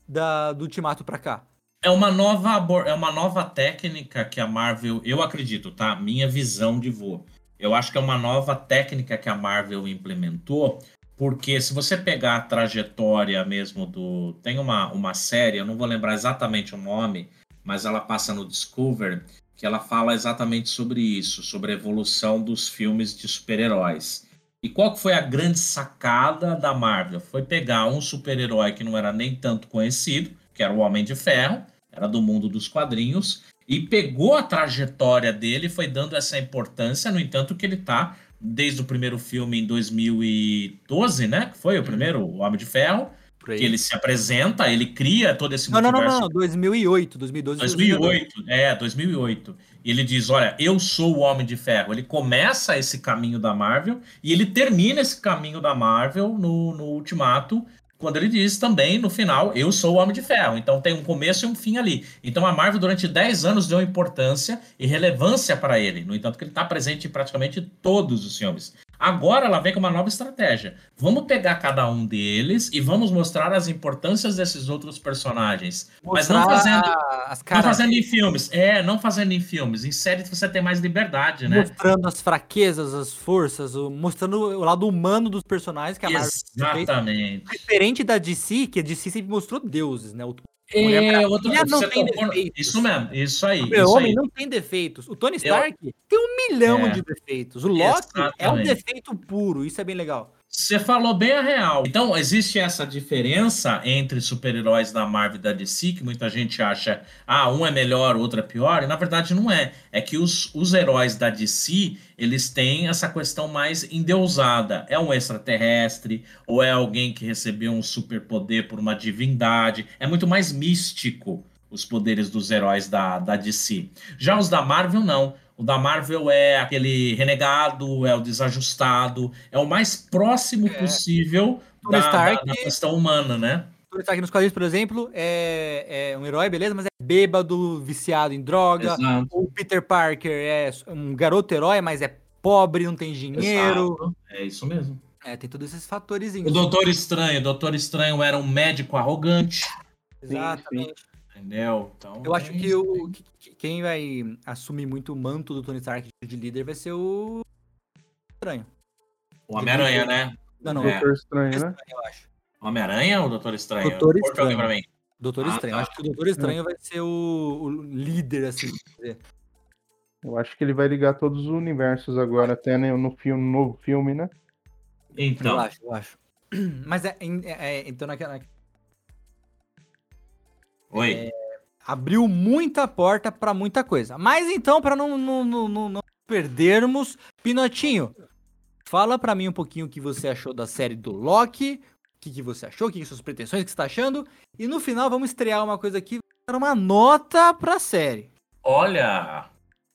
da, do Ultimato pra cá. É uma nova é uma nova técnica que a Marvel, eu acredito, tá? Minha visão de voo. Eu acho que é uma nova técnica que a Marvel implementou, porque se você pegar a trajetória mesmo do, tem uma, uma série, eu não vou lembrar exatamente o nome, mas ela passa no Discover, que ela fala exatamente sobre isso, sobre a evolução dos filmes de super-heróis. E qual que foi a grande sacada da Marvel? Foi pegar um super-herói que não era nem tanto conhecido, que era o Homem de Ferro, era do mundo dos quadrinhos, e pegou a trajetória dele foi dando essa importância, no entanto que ele tá desde o primeiro filme em 2012, né? Que foi o primeiro, o Homem de Ferro. Que ele se apresenta, ele cria todo esse Não, não, não, multiverso não, 2008, 2012. 2008, é, 2008. E ele diz: Olha, eu sou o Homem de Ferro. Ele começa esse caminho da Marvel e ele termina esse caminho da Marvel no, no Ultimato, quando ele diz também, no final, eu sou o Homem de Ferro. Então tem um começo e um fim ali. Então a Marvel, durante 10 anos, deu importância e relevância para ele. No entanto, que ele está presente em praticamente todos os filmes. Agora ela vem com uma nova estratégia. Vamos pegar cada um deles e vamos mostrar as importâncias desses outros personagens. Mas não Mostrar fazendo as não fazendo em filmes. É, não fazendo em filmes. Em séries você tem mais liberdade, né? mostrando as fraquezas, as forças, o- mostrando o lado humano dos personagens que a Marvel fez. Exatamente. Diferente da DC, que a DC sempre mostrou deuses, né? O É, outra Mulher não tem defeitos. Isso mesmo, isso aí. Isso homem aí. não tem defeitos. O Tony Stark tem um milhão É. de defeitos. O Loki é um Exatamente. defeito puro. Isso é bem legal. Você falou bem a real. Então, existe essa diferença entre super-heróis da Marvel e da DC, que muita gente acha, ah, um é melhor, outro é pior, e na verdade não é. É que os, os heróis da DC, eles têm essa questão mais endeusada. É um extraterrestre, ou é alguém que recebeu um superpoder por uma divindade. É muito mais místico os poderes dos heróis da, da DC. Já os da Marvel, não. O da Marvel é aquele renegado, é o desajustado, é o mais próximo É. possível da, da, Stark- da questão humana, né? Tony Stark nos quadrinhos, por exemplo, é, é um herói, beleza, mas é bêbado, viciado em droga. Exato. O Peter Parker é um garoto herói, mas é pobre, não tem dinheiro. Exato. É isso mesmo. É, tem todos esses fatores. O Doutor Estranho, o Doutor Estranho era um médico arrogante, Exatamente. Entendeu? Então, Eu acho é que, o, que- que- quem vai assumir muito o manto do Tony Stark de líder vai ser o Estranho. O Homem-Aranha, né? Não, não, É. Doutor Estranho, né? eu acho. Homem-Aranha ou Doutor Estranho? Doutor Estranho. pra mim. Doutor Ah, Estranho. tá. Acho que o Doutor Estranho vai ser o, o líder, assim. Eu acho que ele vai ligar todos os universos agora, até né, no filme, no novo filme, né? Eu Então, acho, eu acho. [CLEARS THROAT] Mas é, é- é- então naquela. Oi. Abriu muita porta pra muita coisa. Mas então, pra não, não, não, não- perdermos, Pinotinho, fala pra mim um pouquinho o que você achou da série do Loki. O que, que você achou, o que, que suas pretensões, o que você tá achando. E no final vamos estrear uma coisa aqui, dar uma nota pra série. Olha,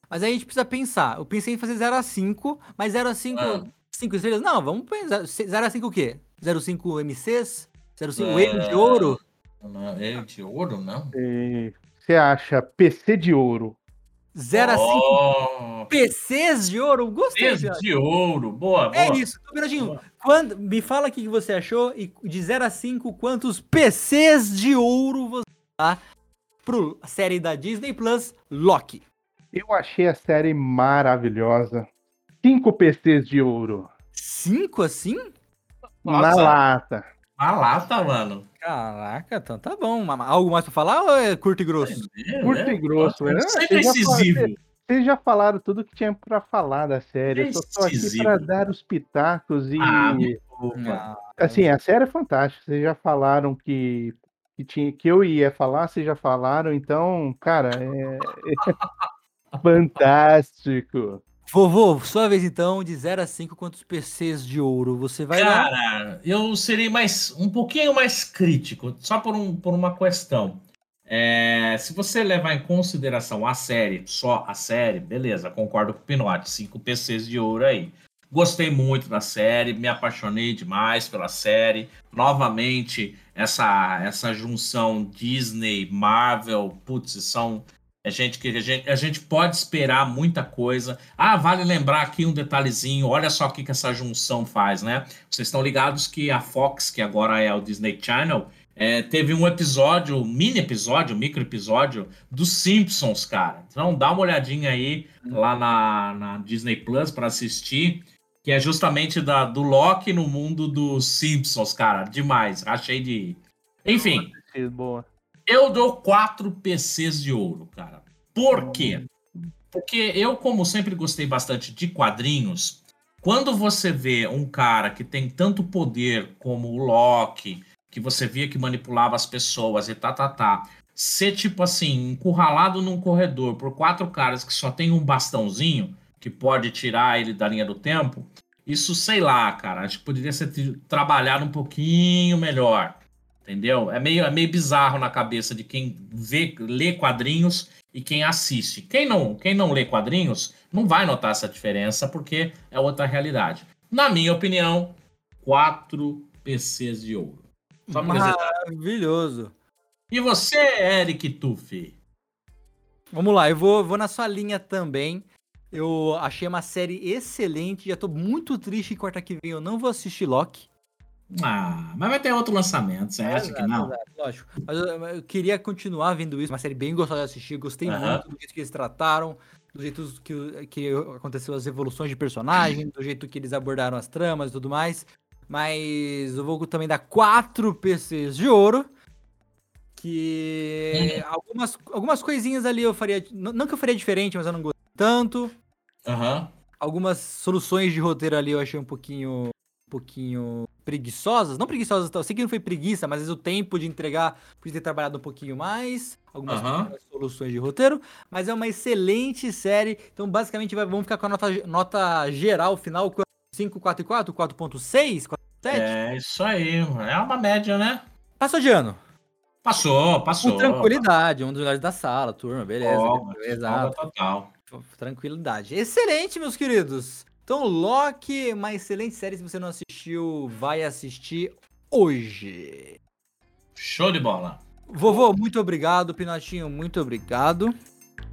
Mas aí a gente precisa pensar. Eu pensei em fazer 0 a 5, mas 0 a 5, Ah. 5 estrelas? Não, vamos pensar. 0 a 5 o quê? 0,5 MCs? 0,5 É. erro de ouro? É de ouro, não? E Você acha PC de ouro 0 a 5 Oh, PCs de ouro. Gostei, Pinote. de ouro. Boa, boa. É isso. Boa. quando, me fala o que você achou e de 0 a 5, quantos PCs de ouro você dá pro série da Disney Plus, Loki? Eu achei a série maravilhosa. Cinco PCs de ouro. 5 assim? Na Nossa. lata. A lata, mano. Caraca, então tá bom. Algo mais pra falar ou é curto e grosso? É, Curto né? e grosso, né? Sempre Você já incisivo. Vocês já falaram tudo que tinha pra falar da série. Eu só tô aqui pra dar os pitacos e. Ah. Ah, Assim, a série é fantástica. Vocês já falaram que, que, tinha, que eu ia falar, vocês já falaram, então, cara, é. é [LAUGHS] fantástico. Vovô, sua vez então, de 0 a 5, quantos PCs de ouro você vai? Cara, eu serei mais um pouquinho mais crítico, só por, um, por uma questão. É, se você levar em consideração a série, só a série, beleza, concordo com o Pinote, 5 PCs de ouro aí. Gostei muito da série, me apaixonei demais pela série. Novamente, essa, essa junção Disney, Marvel, putz, são. É gente que a gente, a gente pode esperar muita coisa. Ah, vale lembrar aqui um detalhezinho. Olha só o que, que essa junção faz, né? Vocês estão ligados que a Fox, que agora é o Disney Channel, é, teve um episódio, mini episódio, micro episódio dos Simpsons, cara. Então dá uma olhadinha aí lá na, na Disney Plus para assistir, que é justamente da, do Loki no mundo dos Simpsons, cara. Demais, achei de. Enfim, Boa. Eu dou quatro PCs de ouro, cara. Por quê? Porque eu, como sempre gostei bastante de quadrinhos, quando você vê um cara que tem tanto poder como o Loki, que você via que manipulava as pessoas e tá, tá, tá, ser tipo assim, encurralado num corredor por quatro caras que só tem um bastãozinho, que pode tirar ele da linha do tempo, isso sei lá, cara, acho que poderia ser trabalhado um pouquinho melhor. Entendeu? É meio, é meio bizarro na cabeça de quem vê, lê quadrinhos e quem assiste. Quem não, quem não lê quadrinhos não vai notar essa diferença porque é outra realidade. Na minha opinião, quatro PCs de ouro. Só. Maravilhoso. E você, Eric Tuffi? Vamos lá, eu vou, vou na sua linha também. Eu achei uma série excelente. Já tô muito triste que quarta que vem eu não vou assistir Loki. Ah, mas vai ter outro lançamento, você acha que não? exato, lógico. Mas eu, eu queria continuar vendo isso. Uma série bem gostosa de assistir. Gostei Aham. muito do jeito que eles trataram, do jeito que, que aconteceu as evoluções de personagem, do jeito que eles abordaram as tramas e tudo mais. Mas eu vou também dar quatro PCs de ouro. Que algumas, algumas coisinhas ali eu faria. Não, que eu faria diferente, mas eu não gostei tanto. Aham. Algumas soluções de roteiro ali eu achei um pouquinho. Pouquinho preguiçosas. Não preguiçosas, eu sei que não foi preguiça, mas às vezes o tempo de entregar podia ter trabalhado um pouquinho mais. Algumas pequenas soluções de roteiro. Mas é uma excelente série. Então, basicamente, vai- vamos ficar com a nota, nota geral final. 5, 4 e 4, 4.6, 4.7. É isso aí. É uma média, né? Passou de ano. Passou, passou. Com tranquilidade, um dos melhores da sala, turma, beleza. Folga, Exato. folga total. Tranquilidade. Excelente, meus queridos. Então, Loki, uma excelente série. Se você não assistiu, vai assistir hoje. Show de bola. Vovô, muito obrigado. Pinotinho, muito obrigado.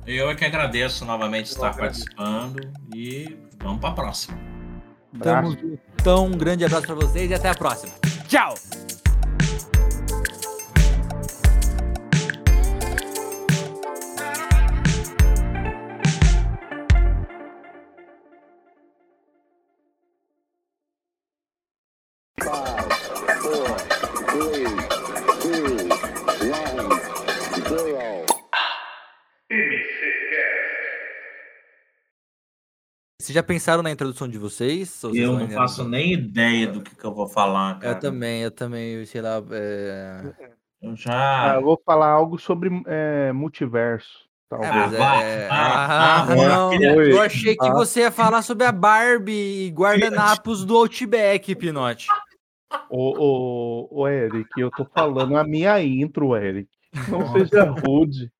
Eu é que agradeço novamente estar agradeço. participando e vamos para a próxima. Tamo. Então, um grande abraço pra vocês e até a próxima. Tchau! Vocês já pensaram na introdução de vocês? Ou vocês Eu vão não ainda- faço nem ideia do que, que eu vou falar, cara. Eu também, eu também, sei lá. é... Eu Ah, já. eu vou falar algo sobre é, multiverso. É, talvez. vá, é... vá, Ah, vá, não. Oi. Eu achei que Ah. você ia falar sobre a Barbie e guardanapos do Outback, Pinote. Ô, ô, ô, Eric, eu tô falando a minha intro, Eric. Não seja rude.